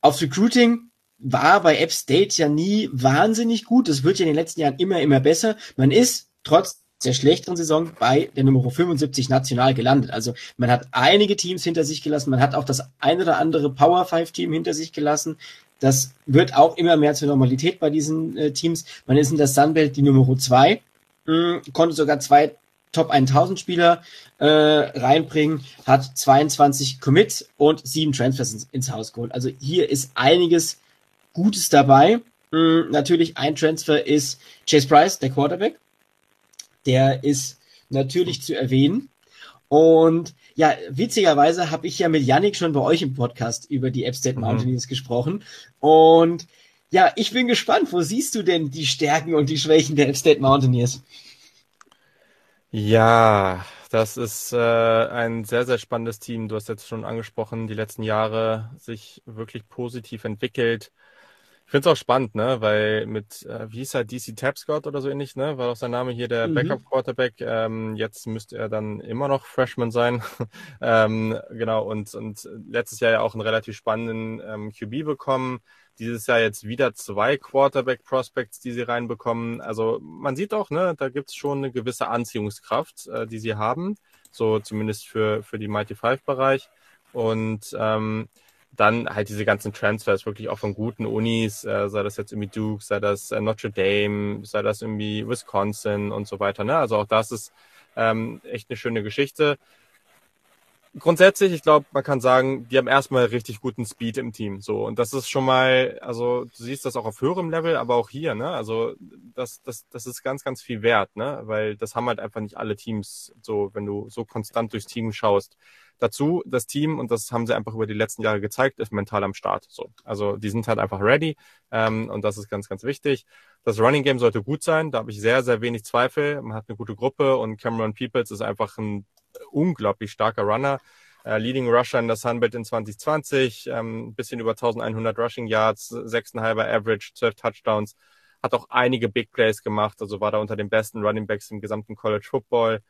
auf Recruiting war bei App State ja nie wahnsinnig gut. Das wird ja in den letzten Jahren immer, immer besser. Man ist trotz der schlechteren Saison bei der Nummer 75 national gelandet. Also man hat einige Teams hinter sich gelassen, man hat auch das ein oder andere Power 5 Team hinter sich gelassen. Das wird auch immer mehr zur Normalität bei diesen äh, Teams. Man ist in der Sunbelt die Nummer 2, mh, konnte sogar zwei Top 1000 Spieler äh, reinbringen, hat 22 Commits und sieben Transfers ins, ins Haus geholt. Also hier ist einiges Gutes dabei. Mh, natürlich ein Transfer ist Chase Price, der Quarterback der ist natürlich zu erwähnen. Und ja, witzigerweise habe ich ja mit Yannick schon bei euch im Podcast über die mhm. Mountaineers mhm. gesprochen. Und ja, ich bin gespannt, wo siehst du denn die Stärken und die Schwächen der State Mountaineers? Ja, das ist äh, ein sehr, sehr spannendes Team. Du hast jetzt schon angesprochen, die letzten Jahre sich wirklich positiv entwickelt. Ich finde es auch spannend, ne, weil mit, äh, wie hieß er, DC Tapscott oder so ähnlich, ne, war doch sein Name hier, der mhm. Backup Quarterback. Ähm, jetzt müsste er dann immer noch Freshman sein. ähm, genau, und, und letztes Jahr ja auch einen relativ spannenden ähm, QB bekommen. Dieses Jahr jetzt wieder zwei Quarterback Prospects, die sie reinbekommen. Also man sieht auch, ne, da gibt's schon eine gewisse Anziehungskraft, äh, die sie haben. So zumindest für, für die Mighty Five Bereich. Und ähm, dann halt diese ganzen Transfers wirklich auch von guten Unis, äh, sei das jetzt irgendwie Duke, sei das äh, Notre Dame, sei das irgendwie Wisconsin und so weiter. Ne? Also auch das ist ähm, echt eine schöne Geschichte. Grundsätzlich, ich glaube, man kann sagen, die haben erstmal richtig guten Speed im Team. So und das ist schon mal, also du siehst das auch auf höherem Level, aber auch hier, ne? Also das, das, das ist ganz, ganz viel wert, ne? Weil das haben halt einfach nicht alle Teams. So, wenn du so konstant durchs Team schaust. Dazu, das Team, und das haben sie einfach über die letzten Jahre gezeigt, ist mental am Start. So. Also die sind halt einfach ready ähm, und das ist ganz, ganz wichtig. Das Running Game sollte gut sein, da habe ich sehr, sehr wenig Zweifel. Man hat eine gute Gruppe und Cameron Peoples ist einfach ein unglaublich starker Runner. Äh, Leading Rusher in der Sunbelt in 2020, ähm, bisschen über 1100 Rushing Yards, 6,5er Average, 12 Touchdowns, hat auch einige Big Plays gemacht, also war da unter den besten Running Backs im gesamten College Football.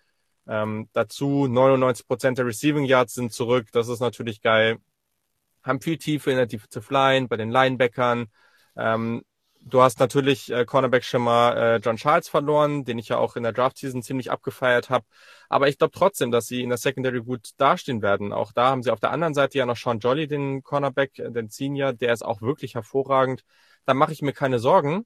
Ähm, dazu 99 Prozent der Receiving Yards sind zurück. Das ist natürlich geil. Haben viel Tiefe in der Defensive Line, bei den Linebackern. Ähm, du hast natürlich äh, Cornerback-Schimmer äh, John Charles verloren, den ich ja auch in der Draft-Season ziemlich abgefeiert habe. Aber ich glaube trotzdem, dass sie in der Secondary gut dastehen werden. Auch da haben sie auf der anderen Seite ja noch Sean Jolly, den Cornerback, äh, den Senior. Der ist auch wirklich hervorragend. Da mache ich mir keine Sorgen.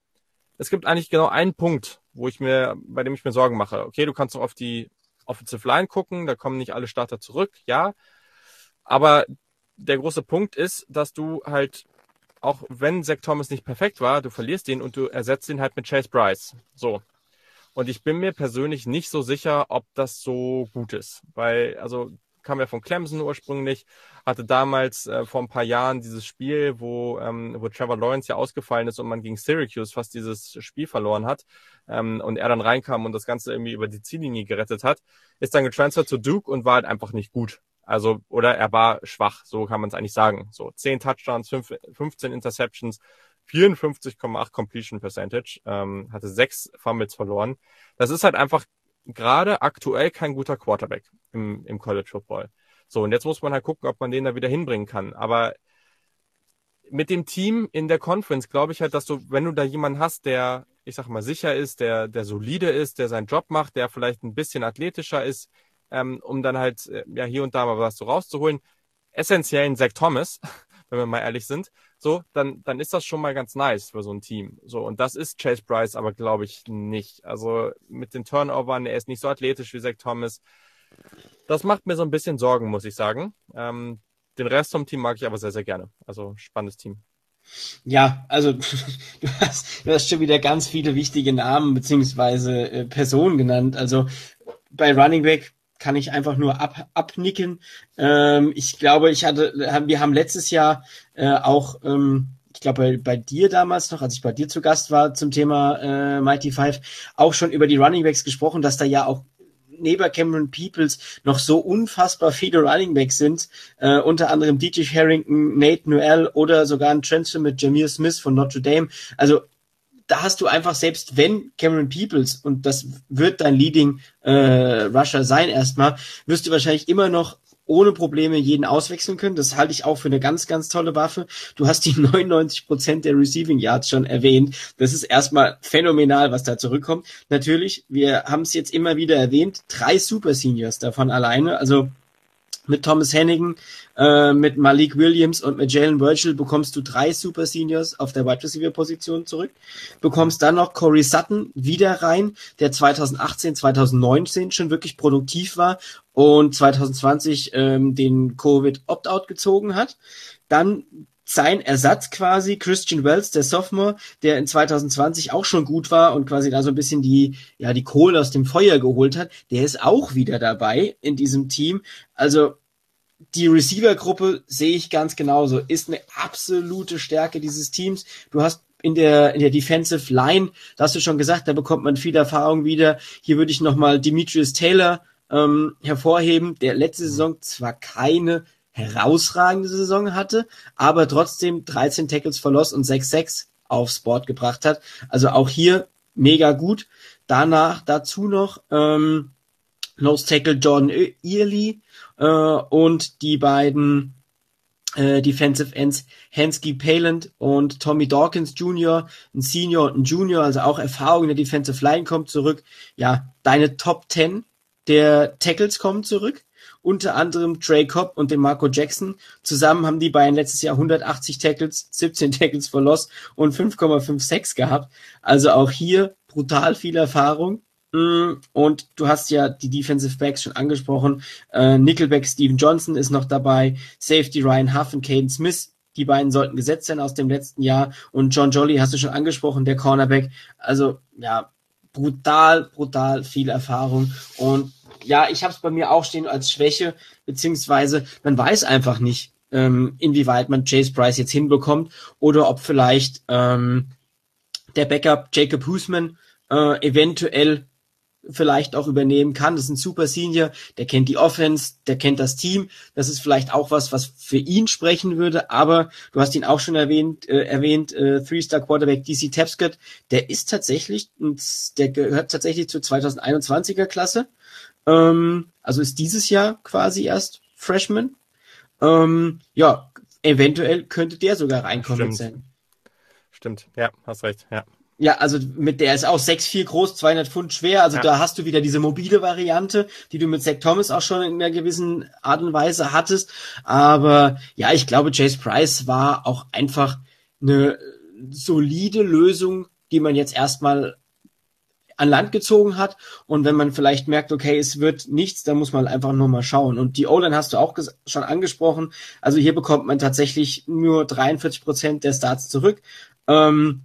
Es gibt eigentlich genau einen Punkt, wo ich mir, bei dem ich mir Sorgen mache. Okay, du kannst doch auf die Offensive Line gucken, da kommen nicht alle Starter zurück, ja. Aber der große Punkt ist, dass du halt, auch wenn Zach Thomas nicht perfekt war, du verlierst ihn und du ersetzt ihn halt mit Chase Bryce. So. Und ich bin mir persönlich nicht so sicher, ob das so gut ist. Weil, also kam ja von Clemson ursprünglich, hatte damals äh, vor ein paar Jahren dieses Spiel, wo, ähm, wo Trevor Lawrence ja ausgefallen ist und man gegen Syracuse fast dieses Spiel verloren hat ähm, und er dann reinkam und das Ganze irgendwie über die Ziellinie gerettet hat, ist dann getransfert zu Duke und war halt einfach nicht gut. Also, oder er war schwach, so kann man es eigentlich sagen. So, 10 Touchdowns, 5, 15 Interceptions, 54,8 Completion Percentage, ähm, hatte sechs Fumbles verloren. Das ist halt einfach gerade aktuell kein guter Quarterback im, im College Football. So, und jetzt muss man halt gucken, ob man den da wieder hinbringen kann. Aber mit dem Team in der Conference glaube ich halt, dass du, wenn du da jemanden hast, der, ich sag mal, sicher ist, der, der solide ist, der seinen Job macht, der vielleicht ein bisschen athletischer ist, ähm, um dann halt äh, ja hier und da mal was so rauszuholen. Essentiell ein Zach Thomas, wenn wir mal ehrlich sind, so, dann, dann ist das schon mal ganz nice für so ein Team. So, und das ist Chase Bryce aber, glaube ich, nicht. Also mit den Turnovern, er ist nicht so athletisch wie Zach Thomas. Das macht mir so ein bisschen Sorgen, muss ich sagen. Ähm, den Rest vom Team mag ich aber sehr, sehr gerne. Also spannendes Team. Ja, also du hast, du hast schon wieder ganz viele wichtige Namen beziehungsweise äh, Personen genannt. Also bei Running Back kann ich einfach nur ab, abnicken. Ähm, ich glaube, ich hatte, wir haben letztes Jahr äh, auch, ähm, ich glaube bei, bei dir damals noch, als ich bei dir zu Gast war zum Thema äh, Mighty Five, auch schon über die Running Backs gesprochen, dass da ja auch neben Cameron Peoples noch so unfassbar viele Running Backs sind, äh, unter anderem DJ Harrington, Nate Noel oder sogar ein Transfer mit Jameer Smith von Notre Dame. Also da hast du einfach, selbst wenn Cameron Peoples, und das wird dein Leading äh, Rusher sein erstmal, wirst du wahrscheinlich immer noch ohne Probleme jeden auswechseln können. Das halte ich auch für eine ganz, ganz tolle Waffe. Du hast die 99 Prozent der Receiving Yards schon erwähnt. Das ist erstmal phänomenal, was da zurückkommt. Natürlich, wir haben es jetzt immer wieder erwähnt, drei Super Seniors davon alleine. Also mit Thomas Hennigan, äh, mit Malik Williams und mit Jalen Virgil bekommst du drei Super Seniors auf der Wide Receiver Position zurück. Bekommst dann noch Corey Sutton wieder rein, der 2018, 2019 schon wirklich produktiv war und 2020 ähm, den Covid Opt-out gezogen hat. Dann sein Ersatz quasi, Christian Wells, der Sophomore, der in 2020 auch schon gut war und quasi da so ein bisschen die, ja, die Kohle aus dem Feuer geholt hat, der ist auch wieder dabei in diesem Team. Also die Receiver-Gruppe sehe ich ganz genauso, ist eine absolute Stärke dieses Teams. Du hast in der, in der Defensive Line, da hast du schon gesagt, da bekommt man viel Erfahrung wieder. Hier würde ich nochmal Demetrius Taylor ähm, hervorheben, der letzte Saison zwar keine herausragende Saison hatte, aber trotzdem 13 Tackles verlost und 6-6 aufs Board gebracht hat. Also auch hier mega gut. Danach dazu noch ähm, Nose Tackle Jordan Early äh, und die beiden äh, Defensive Ends Hansky Paland und Tommy Dawkins Jr., ein Senior und ein Junior, also auch Erfahrung in der Defensive Line kommt zurück. Ja, deine Top 10 der Tackles kommen zurück unter anderem Trey Cobb und den Marco Jackson. Zusammen haben die beiden letztes Jahr 180 Tackles, 17 Tackles for Loss und 5,56 gehabt. Also auch hier brutal viel Erfahrung. Mm, und du hast ja die Defensive Backs schon angesprochen. Äh, Nickelback Steven Johnson ist noch dabei. Safety Ryan Huff und Caden Smith. Die beiden sollten gesetzt sein aus dem letzten Jahr. Und John Jolly hast du schon angesprochen, der Cornerback. Also ja, brutal, brutal viel Erfahrung. Und ja, ich habe es bei mir auch stehen als Schwäche, beziehungsweise man weiß einfach nicht, ähm, inwieweit man Chase Price jetzt hinbekommt oder ob vielleicht ähm, der Backup Jacob Husman äh, eventuell vielleicht auch übernehmen kann. Das ist ein super Senior, der kennt die Offense, der kennt das Team. Das ist vielleicht auch was, was für ihn sprechen würde. Aber du hast ihn auch schon erwähnt, äh, erwähnt, äh, Three-Star Quarterback DC Tapscott, der ist tatsächlich, der gehört tatsächlich zur 2021er Klasse. Ähm, also ist dieses Jahr quasi erst Freshman. Ähm, ja, eventuell könnte der sogar reinkommen sein. Stimmt, ja, hast recht, ja. Ja, also mit der ist auch 6'4 groß, 200 Pfund schwer. Also ja. da hast du wieder diese mobile Variante, die du mit Zach Thomas auch schon in einer gewissen Art und Weise hattest. Aber ja, ich glaube, Chase Price war auch einfach eine solide Lösung, die man jetzt erstmal an Land gezogen hat. Und wenn man vielleicht merkt, okay, es wird nichts, dann muss man einfach nur mal schauen. Und die O-Line hast du auch schon angesprochen. Also hier bekommt man tatsächlich nur 43 Prozent der Starts zurück. Ähm,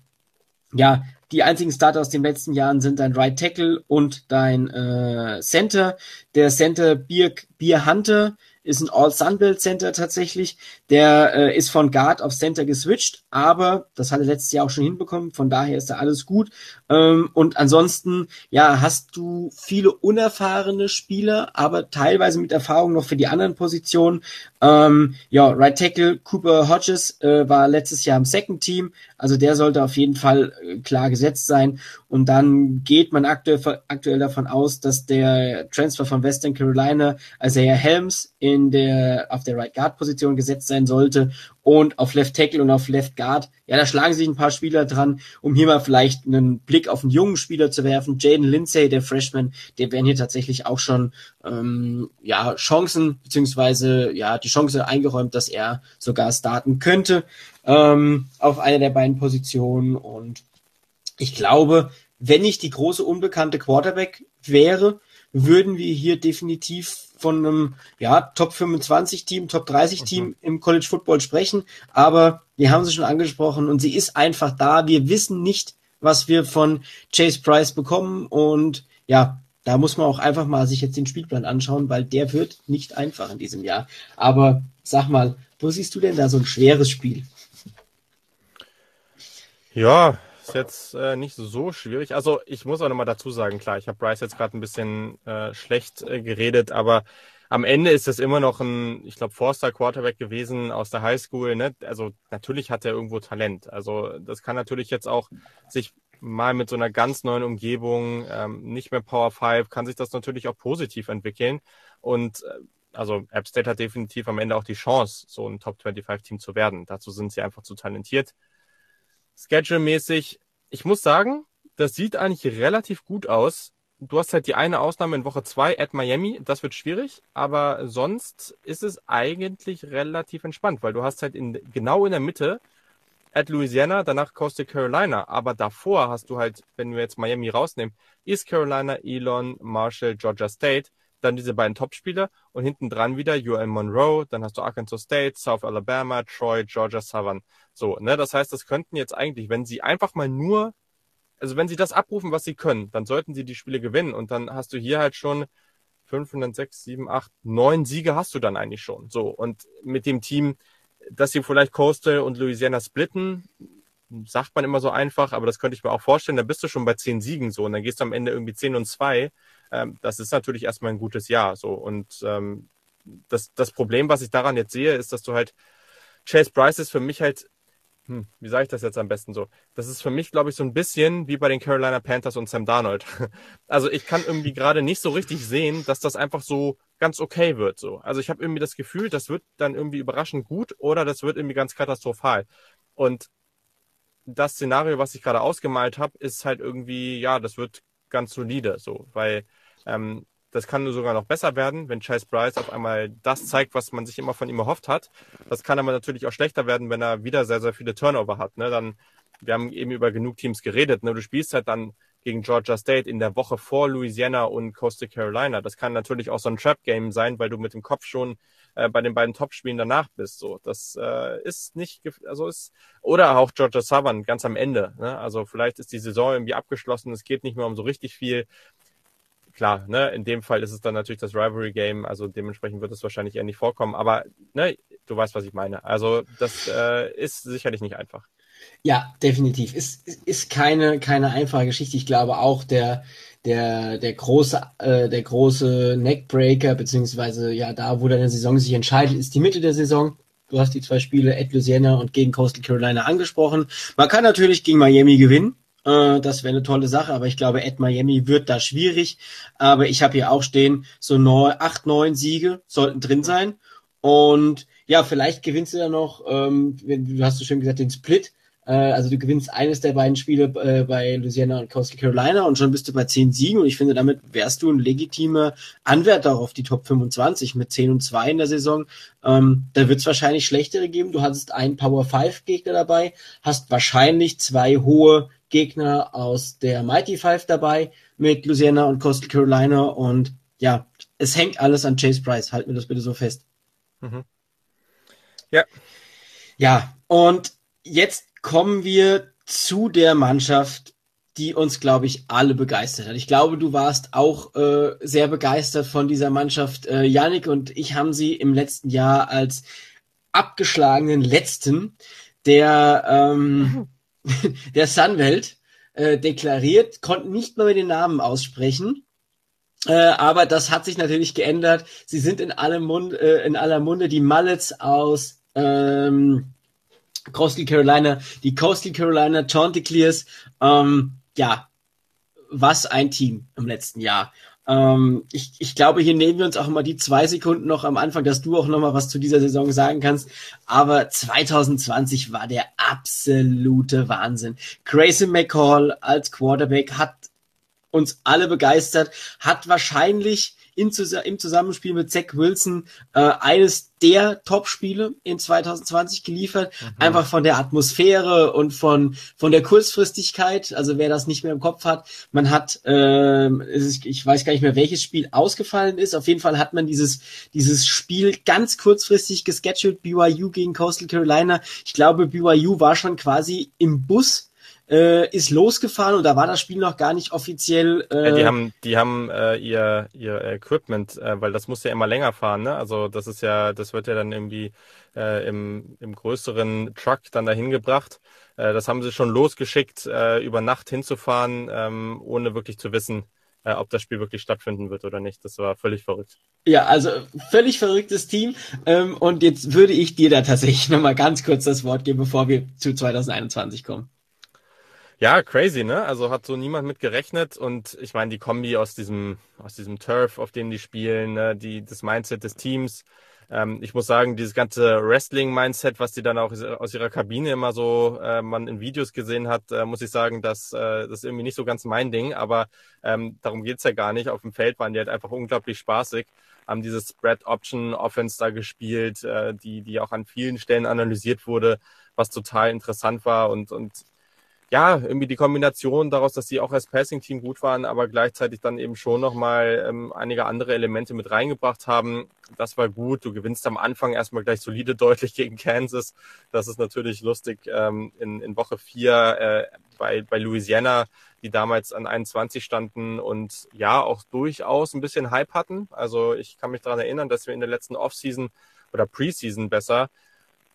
ja, die einzigen Starter aus den letzten Jahren sind dein Right Tackle und dein äh, Center. Der Center Bier, Bier Hunter ist ein All-Sunbelt Center tatsächlich. Der äh, ist von Guard auf Center geswitcht, aber das hat er letztes Jahr auch schon hinbekommen, von daher ist da alles gut. Ähm, und ansonsten, ja, hast du viele unerfahrene Spieler, aber teilweise mit Erfahrung noch für die anderen Positionen. Ähm, ja, Right Tackle Cooper Hodges äh, war letztes Jahr im Second Team, also der sollte auf jeden Fall äh, klar gesetzt sein. Und dann geht man aktuell, aktuell davon aus, dass der Transfer von Western Carolina, also Herr Helms, in der, auf der Right Guard Position gesetzt sein sollte und auf Left Tackle und auf Left Guard. Ja, da schlagen sich ein paar Spieler dran, um hier mal vielleicht einen Blick auf einen jungen Spieler zu werfen. Jaden Lindsay, der Freshman, der werden hier tatsächlich auch schon ähm, ja Chancen beziehungsweise ja die Chance eingeräumt, dass er sogar starten könnte ähm, auf einer der beiden Positionen und ich glaube, wenn ich die große unbekannte Quarterback wäre, würden wir hier definitiv von einem ja, Top 25 Team, Top 30 Team mhm. im College Football sprechen. Aber wir haben sie schon angesprochen und sie ist einfach da. Wir wissen nicht, was wir von Chase Price bekommen und ja, da muss man auch einfach mal sich jetzt den Spielplan anschauen, weil der wird nicht einfach in diesem Jahr. Aber sag mal, wo siehst du denn da so ein schweres Spiel? Ja, ist jetzt äh, nicht so schwierig. Also ich muss auch nochmal dazu sagen, klar, ich habe Bryce jetzt gerade ein bisschen äh, schlecht äh, geredet, aber am Ende ist es immer noch ein, ich glaube, Forster Quarterback gewesen aus der Highschool. Ne? Also natürlich hat er irgendwo Talent. Also das kann natürlich jetzt auch sich mal mit so einer ganz neuen Umgebung, ähm, nicht mehr Power 5, kann sich das natürlich auch positiv entwickeln. Und äh, also App State hat definitiv am Ende auch die Chance, so ein Top 25 Team zu werden. Dazu sind sie einfach zu talentiert. Schedule-mäßig, ich muss sagen, das sieht eigentlich relativ gut aus. Du hast halt die eine Ausnahme in Woche 2 at Miami, das wird schwierig, aber sonst ist es eigentlich relativ entspannt, weil du hast halt in, genau in der Mitte at Louisiana, danach Coastal Carolina, aber davor hast du halt, wenn wir jetzt Miami rausnehmen, East Carolina, Elon, Marshall, Georgia State. Dann diese beiden Topspieler und hinten dran wieder UL Monroe, dann hast du Arkansas State, South Alabama, Troy, Georgia Southern. So, ne, das heißt, das könnten jetzt eigentlich, wenn sie einfach mal nur, also wenn sie das abrufen, was sie können, dann sollten sie die Spiele gewinnen und dann hast du hier halt schon 500, 6, 7, 8, 9 Siege hast du dann eigentlich schon. So, und mit dem Team, dass sie vielleicht Coastal und Louisiana splitten, sagt man immer so einfach, aber das könnte ich mir auch vorstellen, da bist du schon bei 10 Siegen so und dann gehst du am Ende irgendwie 10 und 2. Ähm, das ist natürlich erstmal ein gutes Jahr so. Und ähm, das, das Problem, was ich daran jetzt sehe, ist, dass du halt Chase Bryce ist für mich halt hm, wie sage ich das jetzt am besten so? Das ist für mich, glaube ich, so ein bisschen wie bei den Carolina Panthers und Sam Darnold. Also ich kann irgendwie gerade nicht so richtig sehen, dass das einfach so ganz okay wird. So. Also ich habe irgendwie das Gefühl, das wird dann irgendwie überraschend gut oder das wird irgendwie ganz katastrophal. Und das Szenario, was ich gerade ausgemalt habe, ist halt irgendwie, ja, das wird ganz solide, so, weil ähm, das kann sogar noch besser werden, wenn Chase Bryce auf einmal das zeigt, was man sich immer von ihm erhofft hat. Das kann aber natürlich auch schlechter werden, wenn er wieder sehr, sehr viele Turnover hat. Ne? Dann, wir haben eben über genug Teams geredet. Ne? Du spielst halt dann gegen Georgia State in der Woche vor Louisiana und Coastal Carolina. Das kann natürlich auch so ein Trap-Game sein, weil du mit dem Kopf schon äh, bei den beiden Top-Spielen danach bist. So, das äh, ist nicht, also ist oder auch Georgia Southern ganz am Ende. Ne? Also vielleicht ist die Saison irgendwie abgeschlossen. Es geht nicht mehr um so richtig viel klar, ne, in dem Fall ist es dann natürlich das Rivalry Game, also dementsprechend wird es wahrscheinlich eher nicht vorkommen, aber ne, du weißt, was ich meine. Also das äh, ist sicherlich nicht einfach. Ja, definitiv. Ist, ist keine, keine einfache Geschichte. Ich glaube auch der, der, der große, äh, der große Neckbreaker, beziehungsweise ja, da, wo deine Saison sich entscheidet, ist die Mitte der Saison. Du hast die zwei Spiele at Louisiana und gegen Coastal Carolina angesprochen. Man kann natürlich gegen Miami gewinnen. Äh, das wäre eine tolle Sache, aber ich glaube, at Miami wird da schwierig. Aber ich habe hier auch stehen, so neun, acht, neun Siege sollten drin sein. Und ja, vielleicht gewinnst du ja noch, ähm, du hast so schön gesagt, den Split. Äh, also du gewinnst eines der beiden Spiele äh, bei Louisiana und Coastal Carolina und schon bist du bei zehn Siegen. Und ich finde, damit wärst du ein legitimer Anwärter auf die Top 25 mit 10 und 2 in der Saison. Ähm, da wird es wahrscheinlich schlechtere geben. Du hattest einen Power 5 Gegner dabei, hast wahrscheinlich zwei hohe Gegner aus der Mighty Five dabei mit Louisiana und Coastal Carolina und ja, es hängt alles an Chase Price. Halt mir das bitte so fest. Mhm. Ja. Ja, und jetzt kommen wir zu der Mannschaft, die uns, glaube ich, alle begeistert hat. Ich glaube, du warst auch äh, sehr begeistert von dieser Mannschaft. Äh, Yannick und ich haben sie im letzten Jahr als abgeschlagenen Letzten der ähm, der Sunwelt äh, deklariert, konnten nicht mal mehr den Namen aussprechen. Äh, aber das hat sich natürlich geändert. Sie sind in allem Mund, äh, in aller Munde die Mullets aus ähm, Coastal Carolina, die Coastal Carolina Chanticleers. Ähm, ja, was ein Team im letzten Jahr. Ähm, ich, ich glaube, hier nehmen wir uns auch mal die zwei Sekunden noch am Anfang, dass du auch noch mal was zu dieser Saison sagen kannst. Aber 2020 war der absolute Wahnsinn. Grayson McCall als Quarterback hat uns alle begeistert, hat wahrscheinlich in, im Zusammenspiel mit Zach Wilson äh, eines der Top-Spiele in 2020 geliefert. Mhm. Einfach von der Atmosphäre und von, von der Kurzfristigkeit. Also wer das nicht mehr im Kopf hat, man hat, äh, ich weiß gar nicht mehr, welches Spiel ausgefallen ist. Auf jeden Fall hat man dieses, dieses Spiel ganz kurzfristig gescheduled, BYU gegen Coastal Carolina. Ich glaube, BYU war schon quasi im Bus äh, ist losgefahren und da war das Spiel noch gar nicht offiziell. Äh, ja, die haben, die haben äh, ihr, ihr Equipment, äh, weil das muss ja immer länger fahren, ne? Also das ist ja, das wird ja dann irgendwie äh, im, im größeren Truck dann dahin gebracht. Äh, das haben sie schon losgeschickt, äh, über Nacht hinzufahren, ähm, ohne wirklich zu wissen, äh, ob das Spiel wirklich stattfinden wird oder nicht. Das war völlig verrückt. Ja, also völlig verrücktes Team. Ähm, und jetzt würde ich dir da tatsächlich nochmal ganz kurz das Wort geben, bevor wir zu 2021 kommen. Ja, crazy, ne? Also hat so niemand mit gerechnet und ich meine, die Kombi aus diesem, aus diesem Turf, auf dem die spielen, ne? die, das Mindset des Teams. Ähm, ich muss sagen, dieses ganze Wrestling-Mindset, was die dann auch aus ihrer Kabine immer so äh, man in Videos gesehen hat, äh, muss ich sagen, dass äh, das ist irgendwie nicht so ganz mein Ding, aber ähm, darum geht's ja gar nicht. Auf dem Feld waren die halt einfach unglaublich spaßig, haben dieses Spread-Option-Offense da gespielt, äh, die, die auch an vielen Stellen analysiert wurde, was total interessant war und, und ja, irgendwie die Kombination daraus, dass sie auch als Passing-Team gut waren, aber gleichzeitig dann eben schon nochmal ähm, einige andere Elemente mit reingebracht haben. Das war gut. Du gewinnst am Anfang erstmal gleich solide deutlich gegen Kansas. Das ist natürlich lustig. Ähm, in, in Woche vier äh, bei, bei Louisiana, die damals an 21 standen und ja, auch durchaus ein bisschen Hype hatten. Also ich kann mich daran erinnern, dass wir in der letzten Offseason oder Preseason besser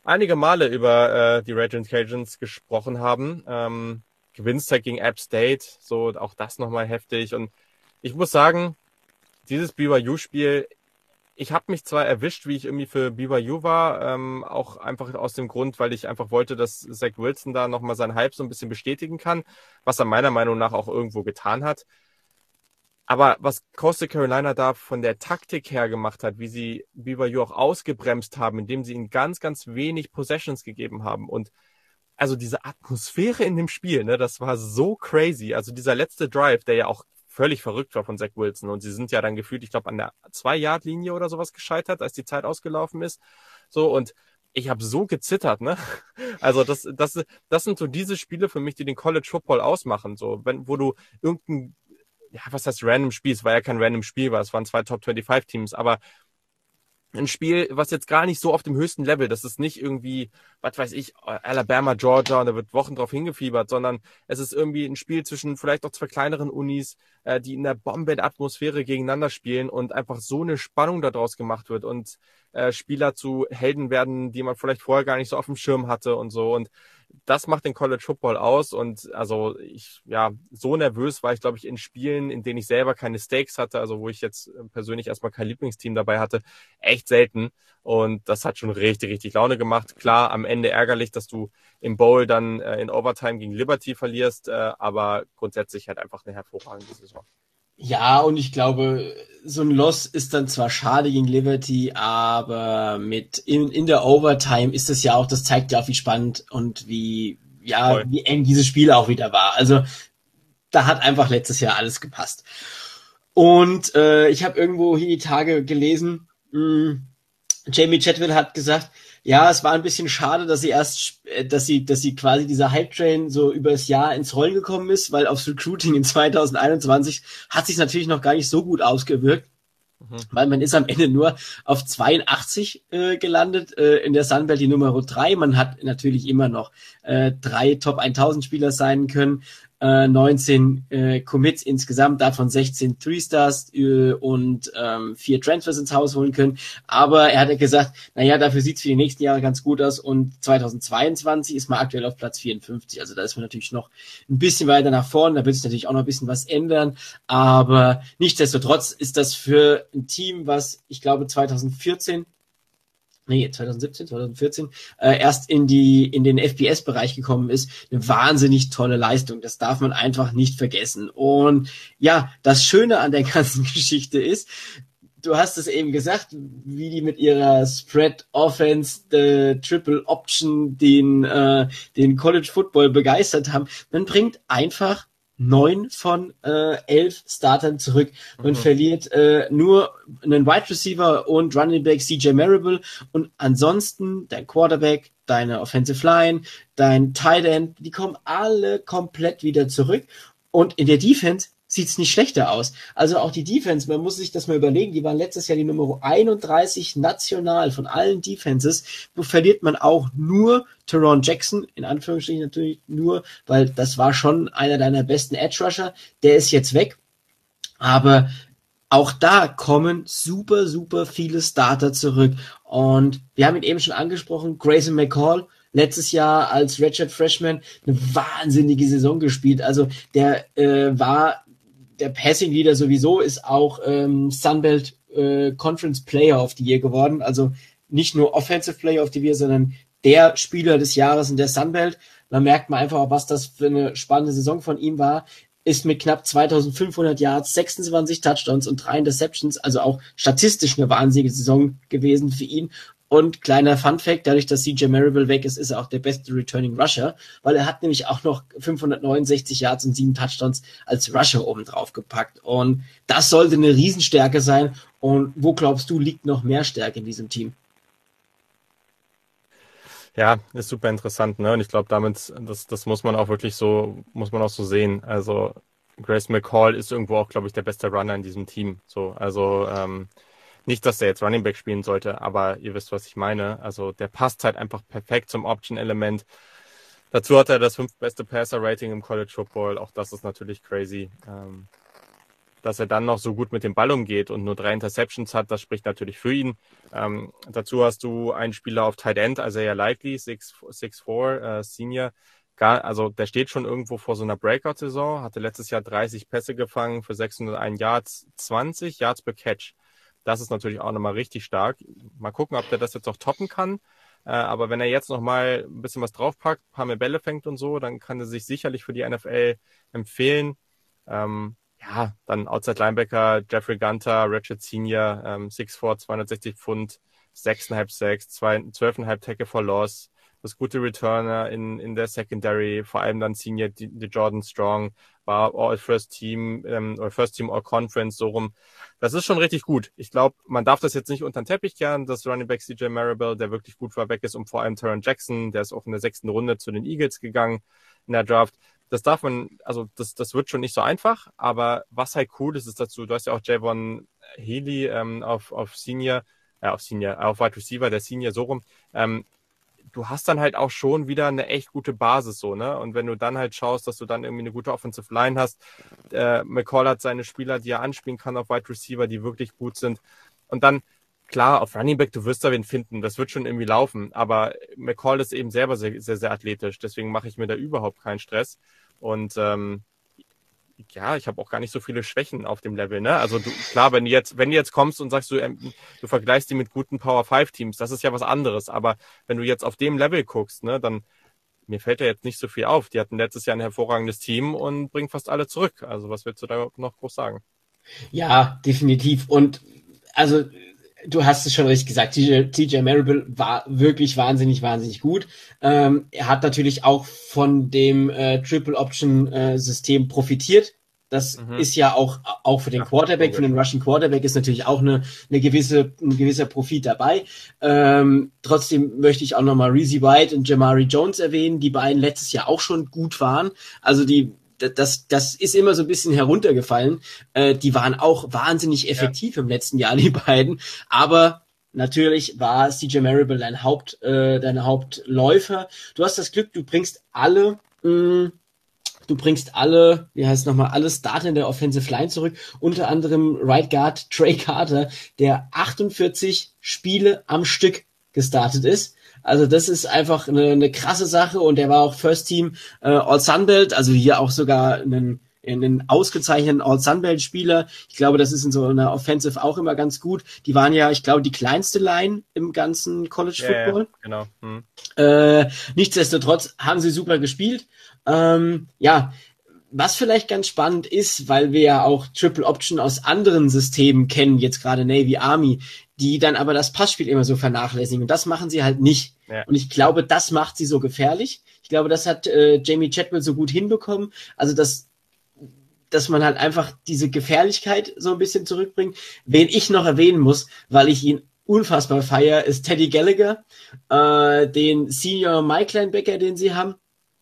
einige Male über äh, die Raging Cajuns gesprochen haben. Ähm, Gewinnstag gegen App State, so auch das nochmal heftig. Und ich muss sagen, dieses BYU-Spiel, ich habe mich zwar erwischt, wie ich irgendwie für BYU war, ähm, auch einfach aus dem Grund, weil ich einfach wollte, dass Zach Wilson da nochmal seinen Hype so ein bisschen bestätigen kann, was er meiner Meinung nach auch irgendwo getan hat. Aber was Coastal Carolina da von der Taktik her gemacht hat, wie sie BYU auch ausgebremst haben, indem sie ihnen ganz, ganz wenig Possessions gegeben haben und also diese Atmosphäre in dem Spiel, ne, das war so crazy. Also dieser letzte Drive, der ja auch völlig verrückt war von Zach Wilson und sie sind ja dann gefühlt, ich glaube, an der Zwei-Yard-Linie oder sowas gescheitert, als die Zeit ausgelaufen ist. So und ich habe so gezittert, ne? Also das, das, das sind so diese Spiele für mich, die den College Football ausmachen. So, wenn, wo du irgendein ja, was heißt random Spiel? Es war ja kein random Spiel, weil es waren zwei Top 25 Teams, aber ein Spiel, was jetzt gar nicht so auf dem höchsten Level, das ist nicht irgendwie, was weiß ich, Alabama, Georgia und da wird Wochen drauf hingefiebert, sondern es ist irgendwie ein Spiel zwischen vielleicht auch zwei kleineren Unis, äh, die in der Bombenatmosphäre gegeneinander spielen und einfach so eine Spannung daraus gemacht wird und äh, Spieler zu Helden werden, die man vielleicht vorher gar nicht so auf dem Schirm hatte und so und das macht den College Football aus und also ich, ja, so nervös war ich, glaube ich, in Spielen, in denen ich selber keine Stakes hatte, also wo ich jetzt äh, persönlich erstmal kein Lieblingsteam dabei hatte, echt selten und das hat schon richtig, richtig Laune gemacht. Klar, am Ende ärgerlich, dass du im Bowl dann äh, in Overtime gegen Liberty verlierst, äh, aber grundsätzlich halt einfach eine hervorragende Saison. Ja, und ich glaube, so ein Loss ist dann zwar schade gegen Liberty, aber mit in, in der Overtime ist das ja auch, das zeigt ja auch, wie spannend und wie, ja, Voll. wie eng dieses Spiel auch wieder war. Also da hat einfach letztes Jahr alles gepasst. Und äh, ich habe irgendwo hier die Tage gelesen, mh, hm, Jamie Chatwell hat gesagt, ja, es war ein bisschen schade, dass sie erst, äh, dass sie, dass sie quasi dieser Hype Train so über das Jahr ins Rollen gekommen ist, weil aufs Recruiting in 2021 hat sich natürlich noch gar nicht so gut ausgewirkt. Mhm. Weil man ist am Ende nur auf 82 äh, gelandet, äh, in der Sunbelt die Nummer 3. Man hat natürlich immer noch äh, drei Top 1000 Spieler sein können äh, 19 äh, Commits insgesamt, davon 16 Three Stars äh, und ähm, vier Transfers ins Haus holen können. Aber er hat ja gesagt, naja, dafür sieht's für die nächsten Jahre ganz gut aus und 2022 ist man aktuell auf Platz 54. Also da ist man natürlich noch ein bisschen weiter nach vorne, da wird sich natürlich auch noch ein bisschen was ändern. Aber nichtsdestotrotz ist das für ein Team, was ich glaube 2014 nee, 2017, 2014, äh, erst in die, in den FPS-Bereich gekommen ist, eine wahnsinnig tolle Leistung. Das darf man einfach nicht vergessen. Und ja, das Schöne an der ganzen Geschichte ist, du hast es eben gesagt, wie die mit ihrer Spread Offense, the Triple Option, den, äh, den College Football begeistert haben. Man bringt einfach neun von äh, elf Startern zurück. Man mhm. verliert äh, nur einen Wide Receiver und Running Back CJ Marable und ansonsten dein Quarterback, deine Offensive Line, dein Tight End, die kommen alle komplett wieder zurück. Und in der Defense sieht's nicht schlechter aus. Also auch die Defense, man muss sich das mal überlegen, die waren letztes Jahr die Nummer 31 national von allen Defenses. Wo verliert man auch nur Teron Jackson, in Anführungsstrichen natürlich nur, weil das war schon einer deiner besten Edge Rusher. Der ist jetzt weg. Aber auch da kommen super, super viele Starter zurück. Und wir haben ihn eben schon angesprochen, Grayson McCall, letztes Jahr als Redshirt Freshman eine wahnsinnige Saison gespielt. Also der äh, war der Passing Leader sowieso ist auch ähm, Sunbelt äh, Conference Player of the Year geworden. Also nicht nur Offensive Player of the Year, sondern der Spieler des Jahres in der Sunbelt. Da merkt man einfach, was das für eine spannende Saison von ihm war. Ist mit knapp 2500 Yards, 26 Touchdowns und drei Interceptions, also auch statistisch eine wahnsinnige Saison gewesen für ihn. Und kleiner Fun Fact, dadurch, dass CJ Marable weg ist, ist er auch der beste Returning Rusher, weil er hat nämlich auch noch 569 Yards und sieben Touchdowns als Rusher oben drauf gepackt. Und das sollte eine Riesenstärke sein. Und wo glaubst du, liegt noch mehr Stärke in diesem Team? Ja, ist super interessant, ne? Und ich glaube, damit, das, das muss man auch wirklich so, muss man auch so sehen. Also Grace McCall ist irgendwo auch, glaube ich, der beste Runner in diesem Team. So, also ähm, nicht, dass der jetzt Running Back spielen sollte, aber ihr wisst, was ich meine. Also der passt halt einfach perfekt zum Option-Element. Dazu hat er das fünftbeste Passer-Rating im College Football. Auch das ist natürlich crazy. Ähm, dass er dann noch so gut mit dem Ball umgeht und nur drei Interceptions hat, das spricht natürlich für ihn. Ähm, dazu hast du einen Spieler auf Tight End, also ja Likely, 6'4 äh, Senior. Gar, also der steht schon irgendwo vor so einer Breakout-Saison, hatte letztes Jahr 30 Pässe gefangen für 601 Yards, 20 Yards per Catch. Das ist natürlich auch nochmal richtig stark. Mal gucken, ob der das jetzt auch toppen kann. Äh, aber wenn er jetzt nochmal ein bisschen was draufpackt, ein paar mehr Bälle fängt und so, dann kann er sich sicherlich für die NFL empfehlen. Ähm, ja, dann Outside Linebacker, Jeffrey Gunter, Richard Senior, ähm, 6'4, 260 Pfund, 6,5 Sacks, 12,5 Tackle for Loss, das gute Returner in, in der Secondary, vor allem dann Senior, die, die Jordan Strong, war All First Team ähm, oder First Team All Conference, so rum. Das ist schon richtig gut. Ich glaube, man darf das jetzt nicht unter den Teppich kehren, dass Running Back CJ Maribel, der wirklich gut war, weg ist und vor allem Taron Jackson, der ist auch in der sechsten Runde zu den Eagles gegangen in der Draft das darf man, also das, das wird schon nicht so einfach, aber was halt cool ist, ist dazu, du hast ja auch Javon Healy ähm, auf, auf Senior, äh, auf Senior, auf Wide Receiver, der Senior so rum, ähm, du hast dann halt auch schon wieder eine echt gute Basis so, ne? Und wenn du dann halt schaust, dass du dann irgendwie eine gute Offensive Line hast, äh, McCall hat seine Spieler, die er anspielen kann auf Wide Receiver, die wirklich gut sind. Und dann, klar, auf Running Back, du wirst da wen finden, das wird schon irgendwie laufen. Aber McCall ist eben selber sehr, sehr, sehr athletisch, deswegen mache ich mir da überhaupt keinen Stress. Und ähm, ja, ich habe auch gar nicht so viele Schwächen auf dem Level. Ne? Also du, klar, wenn du jetzt, wenn du jetzt kommst und sagst, du, ähm, du vergleichst die mit guten Power 5 Teams, das ist ja was anderes. Aber wenn du jetzt auf dem Level guckst, ne, dann mir fällt ja jetzt nicht so viel auf. Die hatten letztes Jahr ein hervorragendes Team und bringen fast alle zurück. Also was willst du da noch groß sagen? Ja, definitiv. Und also du hast es schon richtig gesagt, TJ, TJ Marable war wirklich wahnsinnig, wahnsinnig gut. Ähm, er hat natürlich auch von dem äh, Triple Option äh, System profitiert. Das mhm. ist ja auch, auch für den Quarterback, für den Russian Quarterback ist natürlich auch eine, eine gewisse, ein gewisser Profit dabei. Ähm, trotzdem möchte ich auch nochmal Reezy White und Jamari Jones erwähnen, die beiden letztes Jahr auch schon gut waren. Also die das, das ist immer so ein bisschen heruntergefallen. Äh, die waren auch wahnsinnig effektiv ja. im letzten Jahr, die beiden. Aber natürlich war CJ Marable dein Haupt, äh, dein Hauptläufer. Du hast das Glück, du bringst alle, mh, mm, du bringst alle, wie heißt nochmal, alle Starter in der Offensive Line zurück. Unter anderem Right Guard Trey Carter, der 48 Spiele am Stück gestartet ist. Also das ist einfach eine, eine krasse Sache und der war auch First Team äh, All Sunbelt, also hier auch sogar einen einen ausgezeichneten All-Sunbelt-Spieler. Ich glaube, das ist in so einer Offensive auch immer ganz gut. Die waren ja, ich glaube, die kleinste Line im ganzen College Football. Ja, genau. Hm. Äh, nichtsdestotrotz haben sie super gespielt. Ähm, ja, was vielleicht ganz spannend ist, weil wir ja auch Triple Option aus anderen Systemen kennen, jetzt gerade Navy Army, die dann aber das Passspiel immer so vernachlässigen. Und das machen sie halt nicht. Ja. Und ich glaube, das macht sie so gefährlich. Ich glaube, das hat äh, Jamie Chatwell so gut hinbekommen. Also, dass, dass man halt einfach diese Gefährlichkeit so ein bisschen zurückbringt. Wen ich noch erwähnen muss, weil ich ihn unfassbar feier, ist Teddy Gallagher, äh, den Senior Mike Linebacker, den sie haben.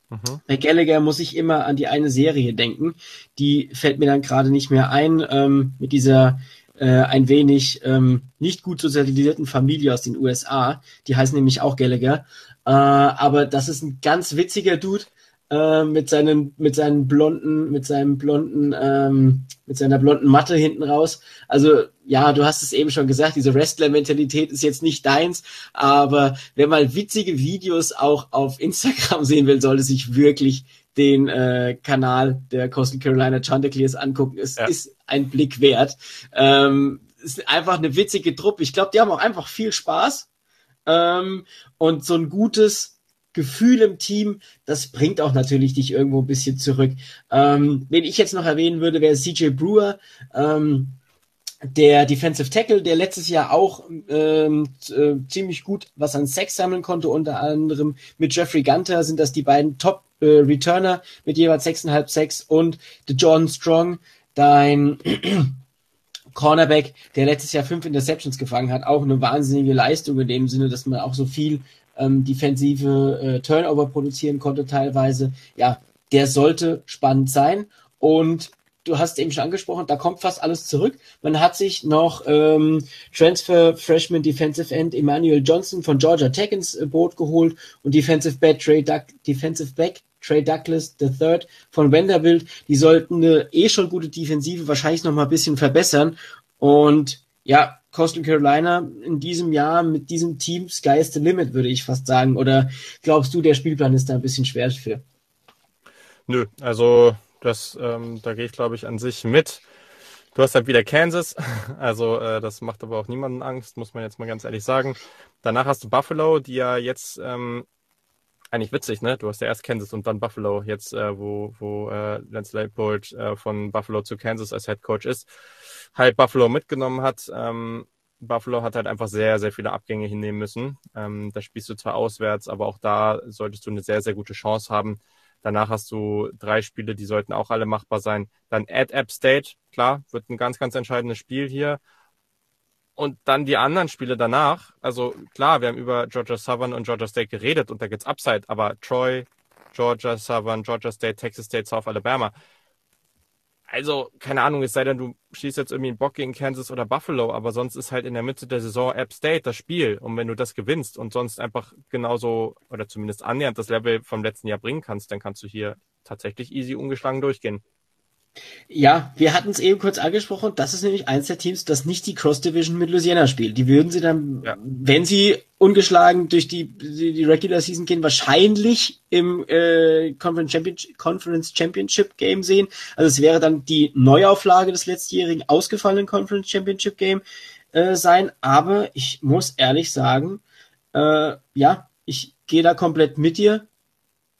Mhm. Bei Gallagher muss ich immer an die eine Serie denken. Die fällt mir dann gerade nicht mehr ein, ähm, mit dieser äh, ein wenig ähm, nicht gut sozialisierten Familie aus den USA. Die heißen nämlich auch Gallagher. Äh, aber das ist ein ganz witziger Dude äh, mit seinen mit seinen blonden mit seinem blonden ähm, mit seiner blonden Matte hinten raus. Also ja, du hast es eben schon gesagt, diese Wrestler-Mentalität ist jetzt nicht deins, aber wer mal witzige Videos auch auf Instagram sehen will, sollte sich wirklich den äh, Kanal der Coastal Carolina Chanticleers angucken. Es ja. ist ein Blick wert. Ähm, ist einfach eine witzige Truppe. Ich glaube, die haben auch einfach viel Spaß. Ähm, und so ein gutes Gefühl im Team, das bringt auch natürlich dich irgendwo ein bisschen zurück. Ähm, wen ich jetzt noch erwähnen würde, wäre CJ Brewer. Ähm, der Defensive Tackle, der letztes Jahr auch ähm, äh, ziemlich gut was an Sex sammeln konnte, unter anderem mit Jeffrey Gunter sind das die beiden Top äh, Returner mit jeweils 6,5 Sex und The John Strong, dein Cornerback, der letztes Jahr fünf Interceptions gefangen hat, auch eine wahnsinnige Leistung in dem Sinne, dass man auch so viel ähm, defensive äh, Turnover produzieren konnte teilweise. Ja, der sollte spannend sein. Und du hast eben schon angesprochen, da kommt fast alles zurück. Man hat sich noch ähm, Transfer Freshman Defensive End Emmanuel Johnson von Georgia Tech ins äh, Boot geholt und Defensive Back Trey, Duck, Defensive Back Trey Douglas III von Vanderbilt. Die sollten eine eh schon gute Defensive wahrscheinlich noch mal ein bisschen verbessern. Und ja, Coastal Carolina in diesem Jahr mit diesem Team Sky is the limit, würde ich fast sagen. Oder glaubst du, der Spielplan ist da ein bisschen schwer für? Nö, also das, ähm, da gehe ich, glaube ich, an sich mit. Du hast halt wieder Kansas, also äh, das macht aber auch niemanden Angst, muss man jetzt mal ganz ehrlich sagen. Danach hast du Buffalo, die ja jetzt ähm, eigentlich witzig, ne? Du hast ja erst Kansas und dann Buffalo, jetzt äh, wo, wo äh, Lance Leipold äh, von Buffalo zu Kansas als Head Coach ist, halt Buffalo mitgenommen hat. Ähm, Buffalo hat halt einfach sehr, sehr viele Abgänge hinnehmen müssen. Ähm, da spielst du zwar auswärts, aber auch da solltest du eine sehr, sehr gute Chance haben, Danach hast du drei Spiele, die sollten auch alle machbar sein. Dann at App State, klar, wird ein ganz, ganz entscheidendes Spiel hier. Und dann die anderen Spiele danach. Also klar, wir haben über Georgia Southern und Georgia State geredet und da gibt's Upside, aber Troy, Georgia Southern, Georgia State, Texas State, South Alabama, also, keine Ahnung, es sei denn, du schießt jetzt irgendwie einen Bock gegen Kansas oder Buffalo, aber sonst ist halt in der Mitte der Saison App State das Spiel. Und wenn du das gewinnst und sonst einfach genauso oder zumindest annähernd das Level vom letzten Jahr bringen kannst, dann kannst du hier tatsächlich easy ungeschlagen durchgehen. Ja, wir hatten es eben kurz angesprochen. Das ist nämlich eins der Teams, das nicht die Cross Division mit Louisiana spielt. Die würden sie dann, ja. wenn sie ungeschlagen durch die, die, die, Regular Season gehen, wahrscheinlich im äh, Conference, Championship, Conference Championship Game sehen. Also es wäre dann die Neuauflage des letztjährigen ausgefallenen Conference Championship Game äh, sein. Aber ich muss ehrlich sagen, äh, ja, ich gehe da komplett mit dir.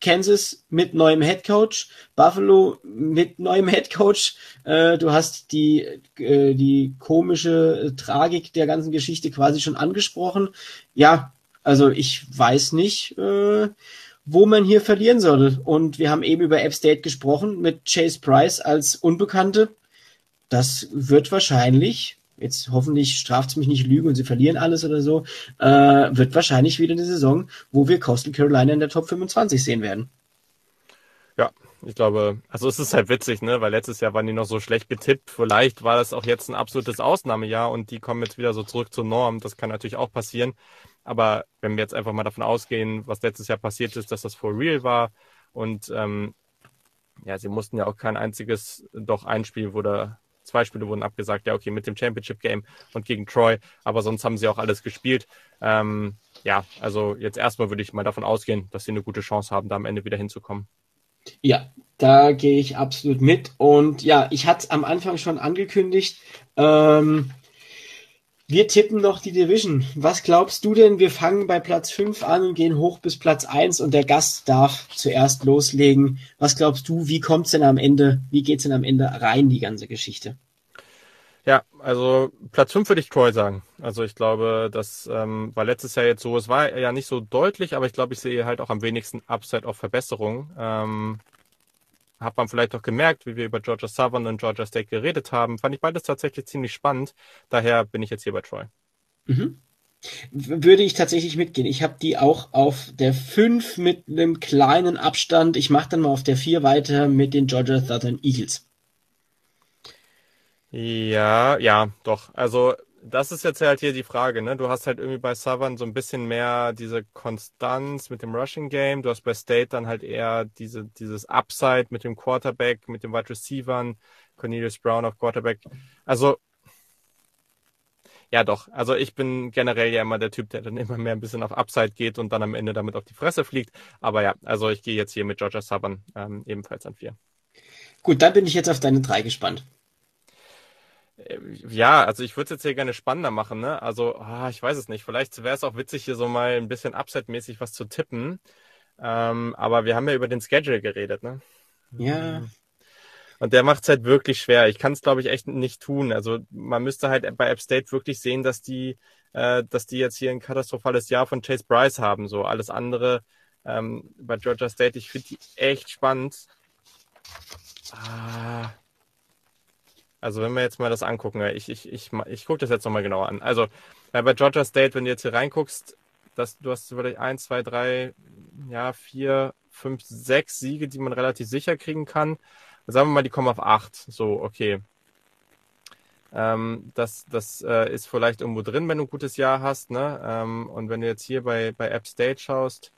Kansas mit neuem Head Coach, Buffalo mit neuem Head Coach. Äh, du hast die, äh, die komische Tragik der ganzen Geschichte quasi schon angesprochen. Ja, also ich weiß nicht, äh, wo man hier verlieren sollte. Und wir haben eben über App State gesprochen mit Chase Price als Unbekannte. Das wird wahrscheinlich jetzt hoffentlich straft es mich nicht Lüge und sie verlieren alles oder so, äh, wird wahrscheinlich wieder eine Saison, wo wir Coastal Carolina in der Top 25 sehen werden. Ja, ich glaube, also es ist halt witzig, ne, weil letztes Jahr waren die noch so schlecht getippt. Vielleicht war das auch jetzt ein absolutes Ausnahmejahr und die kommen jetzt wieder so zurück zur Norm. Das kann natürlich auch passieren. Aber wenn wir jetzt einfach mal davon ausgehen, was letztes Jahr passiert ist, dass das for real war und ähm, ja, sie mussten ja auch kein einziges, doch ein Spiel wurde Zwei Spiele wurden abgesagt, ja, okay, mit dem Championship Game und gegen Troy, aber sonst haben sie auch alles gespielt. Ähm, ja, also jetzt erstmal würde ich mal davon ausgehen, dass sie eine gute Chance haben, da am Ende wieder hinzukommen. Ja, da gehe ich absolut mit. Und ja, ich hatte es am Anfang schon angekündigt. Ähm, wir tippen noch die Division. Was glaubst du denn? Wir fangen bei Platz 5 an und gehen hoch bis Platz 1 und der Gast darf zuerst loslegen. Was glaubst du, wie kommt's denn am Ende, wie geht's denn am Ende rein, die ganze Geschichte? Ja, also Platz 5 würde ich Troy sagen. Also ich glaube, das ähm, war letztes Jahr jetzt so, es war ja nicht so deutlich, aber ich glaube, ich sehe halt auch am wenigsten Upside auf Verbesserung. Ähm, hat man vielleicht auch gemerkt, wie wir über Georgia Southern und Georgia State geredet haben. Fand ich beides tatsächlich ziemlich spannend. Daher bin ich jetzt hier bei Troy. Mhm. Würde ich tatsächlich mitgehen. Ich habe die auch auf der 5 mit einem kleinen Abstand. Ich mache dann mal auf der 4 weiter mit den Georgia Southern Eagles. Ja, ja, doch. Also das ist jetzt halt hier die Frage, ne? Du hast halt irgendwie bei Southern so ein bisschen mehr diese Konstanz mit dem Rushing Game. Du hast bei State dann halt eher diese, dieses Upside mit dem Quarterback, mit den Wide Receivern, Cornelius Brown auf Quarterback. Also, ja doch. Also ich bin generell ja immer der Typ, der dann immer mehr ein bisschen auf Upside geht und dann am Ende damit auf die Fresse fliegt. Aber ja, also ich gehe jetzt hier mit Georgia Southern ähm, ebenfalls an vier. Gut, dann bin ich jetzt auf deine drei gespannt. Äh, ja, also ich würde es jetzt hier gerne spannender machen, ne? Also, ah, ich weiß es nicht. Vielleicht wäre es auch witzig, hier so mal ein bisschen Upside-mäßig was zu tippen. Ähm, aber wir haben ja über den Schedule geredet, ne? Ja. Und der macht es halt wirklich schwer. Ich kann es, glaube ich, echt nicht tun. Also man müsste halt bei App State wirklich sehen, dass die, äh, dass die jetzt hier ein katastrophales Jahr von Chase Bryce haben. So alles andere ähm, bei Georgia State, ich finde die echt spannend. Ah, also wenn wir jetzt mal das angucken, ich, ich, ich, ich gucke das jetzt nochmal genauer an. Also bei Georgia State, wenn du jetzt hier reinguckst, dass du hast vielleicht ein, zwei, drei, ja, vier, fünf, sechs Siege, die man relativ sicher kriegen kann. Sagen wir mal, die kommen auf acht. So, okay. Ähm, das das äh, ist vielleicht irgendwo drin, wenn du ein gutes Jahr hast. Ne? Ähm, und wenn du jetzt hier bei, bei App State schaust,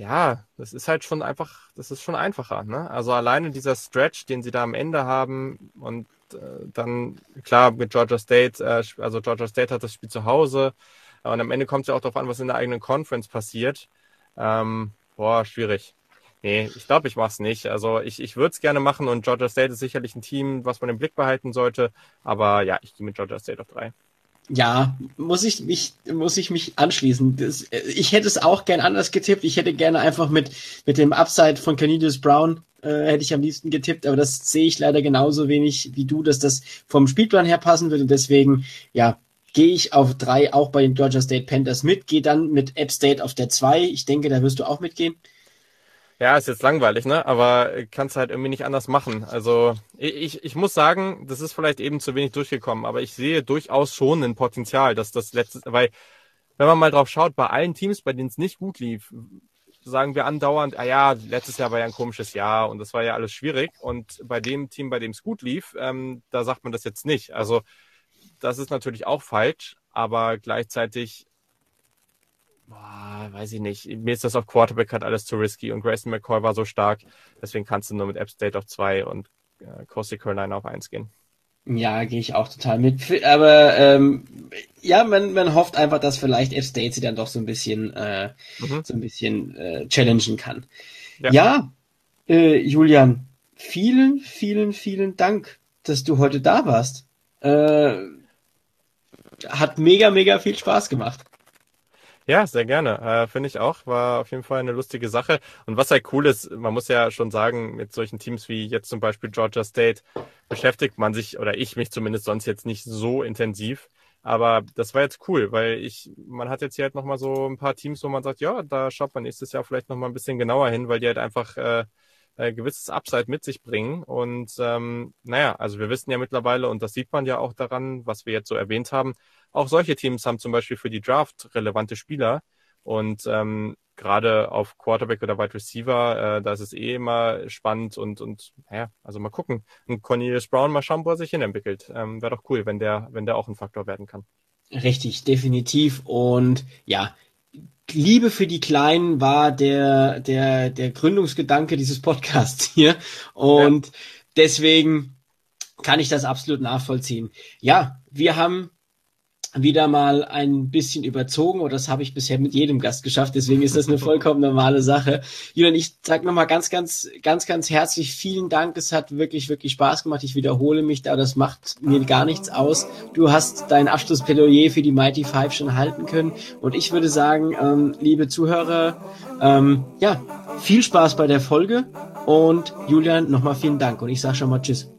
ja, das ist halt schon einfach, das ist schon einfacher. Ne? Also alleine dieser Stretch, den sie da am Ende haben und äh, dann, klar, mit Georgia State, äh, also Georgia State hat das Spiel zu Hause und am Ende kommt es ja auch darauf an, was in der eigenen Conference passiert. Ähm, boah, schwierig. Nee, ich glaube, ich mache es nicht. Also ich, ich würde es gerne machen und Georgia State ist sicherlich ein Team, was man im Blick behalten sollte. Aber ja, ich gehe mit Georgia State auf drei. Ja, muss ich mich, muss ich mich anschließen. Das, ich hätte es auch gern anders getippt. Ich hätte gerne einfach mit, mit dem Upside von Canedius Brown äh, hätte ich am liebsten getippt, aber das sehe ich leider genauso wenig wie du, dass das vom Spielplan her passen würde. Deswegen, ja, gehe ich auf drei auch bei den Georgia State Panthers mit, gehe dann mit App State auf der zwei. Ich denke, da wirst du auch mitgehen. Ja, ist jetzt langweilig, ne? Aber kannst halt irgendwie nicht anders machen. Also ich, ich muss sagen, das ist vielleicht eben zu wenig durchgekommen, aber ich sehe durchaus schon ein Potenzial, dass das letzte, weil wenn man mal drauf schaut, bei allen Teams, bei denen es nicht gut lief, sagen wir andauernd, ah ja, letztes Jahr war ja ein komisches Jahr und das war ja alles schwierig. Und bei dem Team, bei dem es gut lief, ähm, da sagt man das jetzt nicht. Also das ist natürlich auch falsch, aber gleichzeitig boah, weiß ich nicht. Mir ist das auf Quarterback halt alles zu risky und Grayson McCoy war so stark. Deswegen kannst du nur mit App State auf zwei und äh, Coastal Carolina auf eins gehen. Ja, gehe ich auch total mit. Aber ähm, ja, man, man hofft einfach, dass vielleicht App State sie dann doch so ein bisschen, äh, mhm. so ein bisschen äh, challengen kann. Ja, ja äh, Julian, vielen, vielen, vielen Dank, dass du heute da warst. Äh, hat mega, mega viel Spaß gemacht. Ja, sehr gerne. Äh, Finde ich auch. War auf jeden Fall eine lustige Sache. Und was halt cool ist, man muss ja schon sagen, mit solchen Teams wie jetzt zum Beispiel Georgia State beschäftigt man sich, oder ich mich zumindest sonst jetzt nicht so intensiv. Aber das war jetzt cool, weil ich, man hat jetzt hier halt nochmal so ein paar Teams, wo man sagt, ja, da schaut man nächstes Jahr vielleicht nochmal ein bisschen genauer hin, weil die halt einfach äh, äh, gewisses Upside mit sich bringen. Und ähm, naja, also wir wissen ja mittlerweile, und das sieht man ja auch daran, was wir jetzt so erwähnt haben, auch solche Teams haben zum Beispiel für die Draft relevante Spieler. Und ähm, gerade auf Quarterback oder Wide Receiver, äh, da ist es eh immer spannend und, und naja, also mal gucken. Und Cornelius Brown, mal schauen, wo er sich hin entwickelt. Ähm, Wäre doch cool, wenn der, wenn der auch ein Faktor werden kann. Richtig, definitiv. Und ja, Liebe für die Kleinen war der, der, der Gründungsgedanke dieses Podcasts hier. Und ja. deswegen kann ich das absolut nachvollziehen. Ja, wir haben wieder mal ein bisschen überzogen, oder das habe ich bisher mit jedem Gast geschafft, deswegen ist das eine vollkommen normale Sache. Julian, ich sage nochmal ganz, ganz, ganz, ganz herzlich vielen Dank. Es hat wirklich, wirklich Spaß gemacht. Ich wiederhole mich da, das macht mir gar nichts aus. Du hast dein Abschlussplädoyer für die Mighty Five schon halten können. Und ich würde sagen, ähm, liebe Zuhörer, ähm, ja, viel Spaß bei der Folge. Und Julian, nochmal vielen Dank. Und ich sage schon mal Tschüss.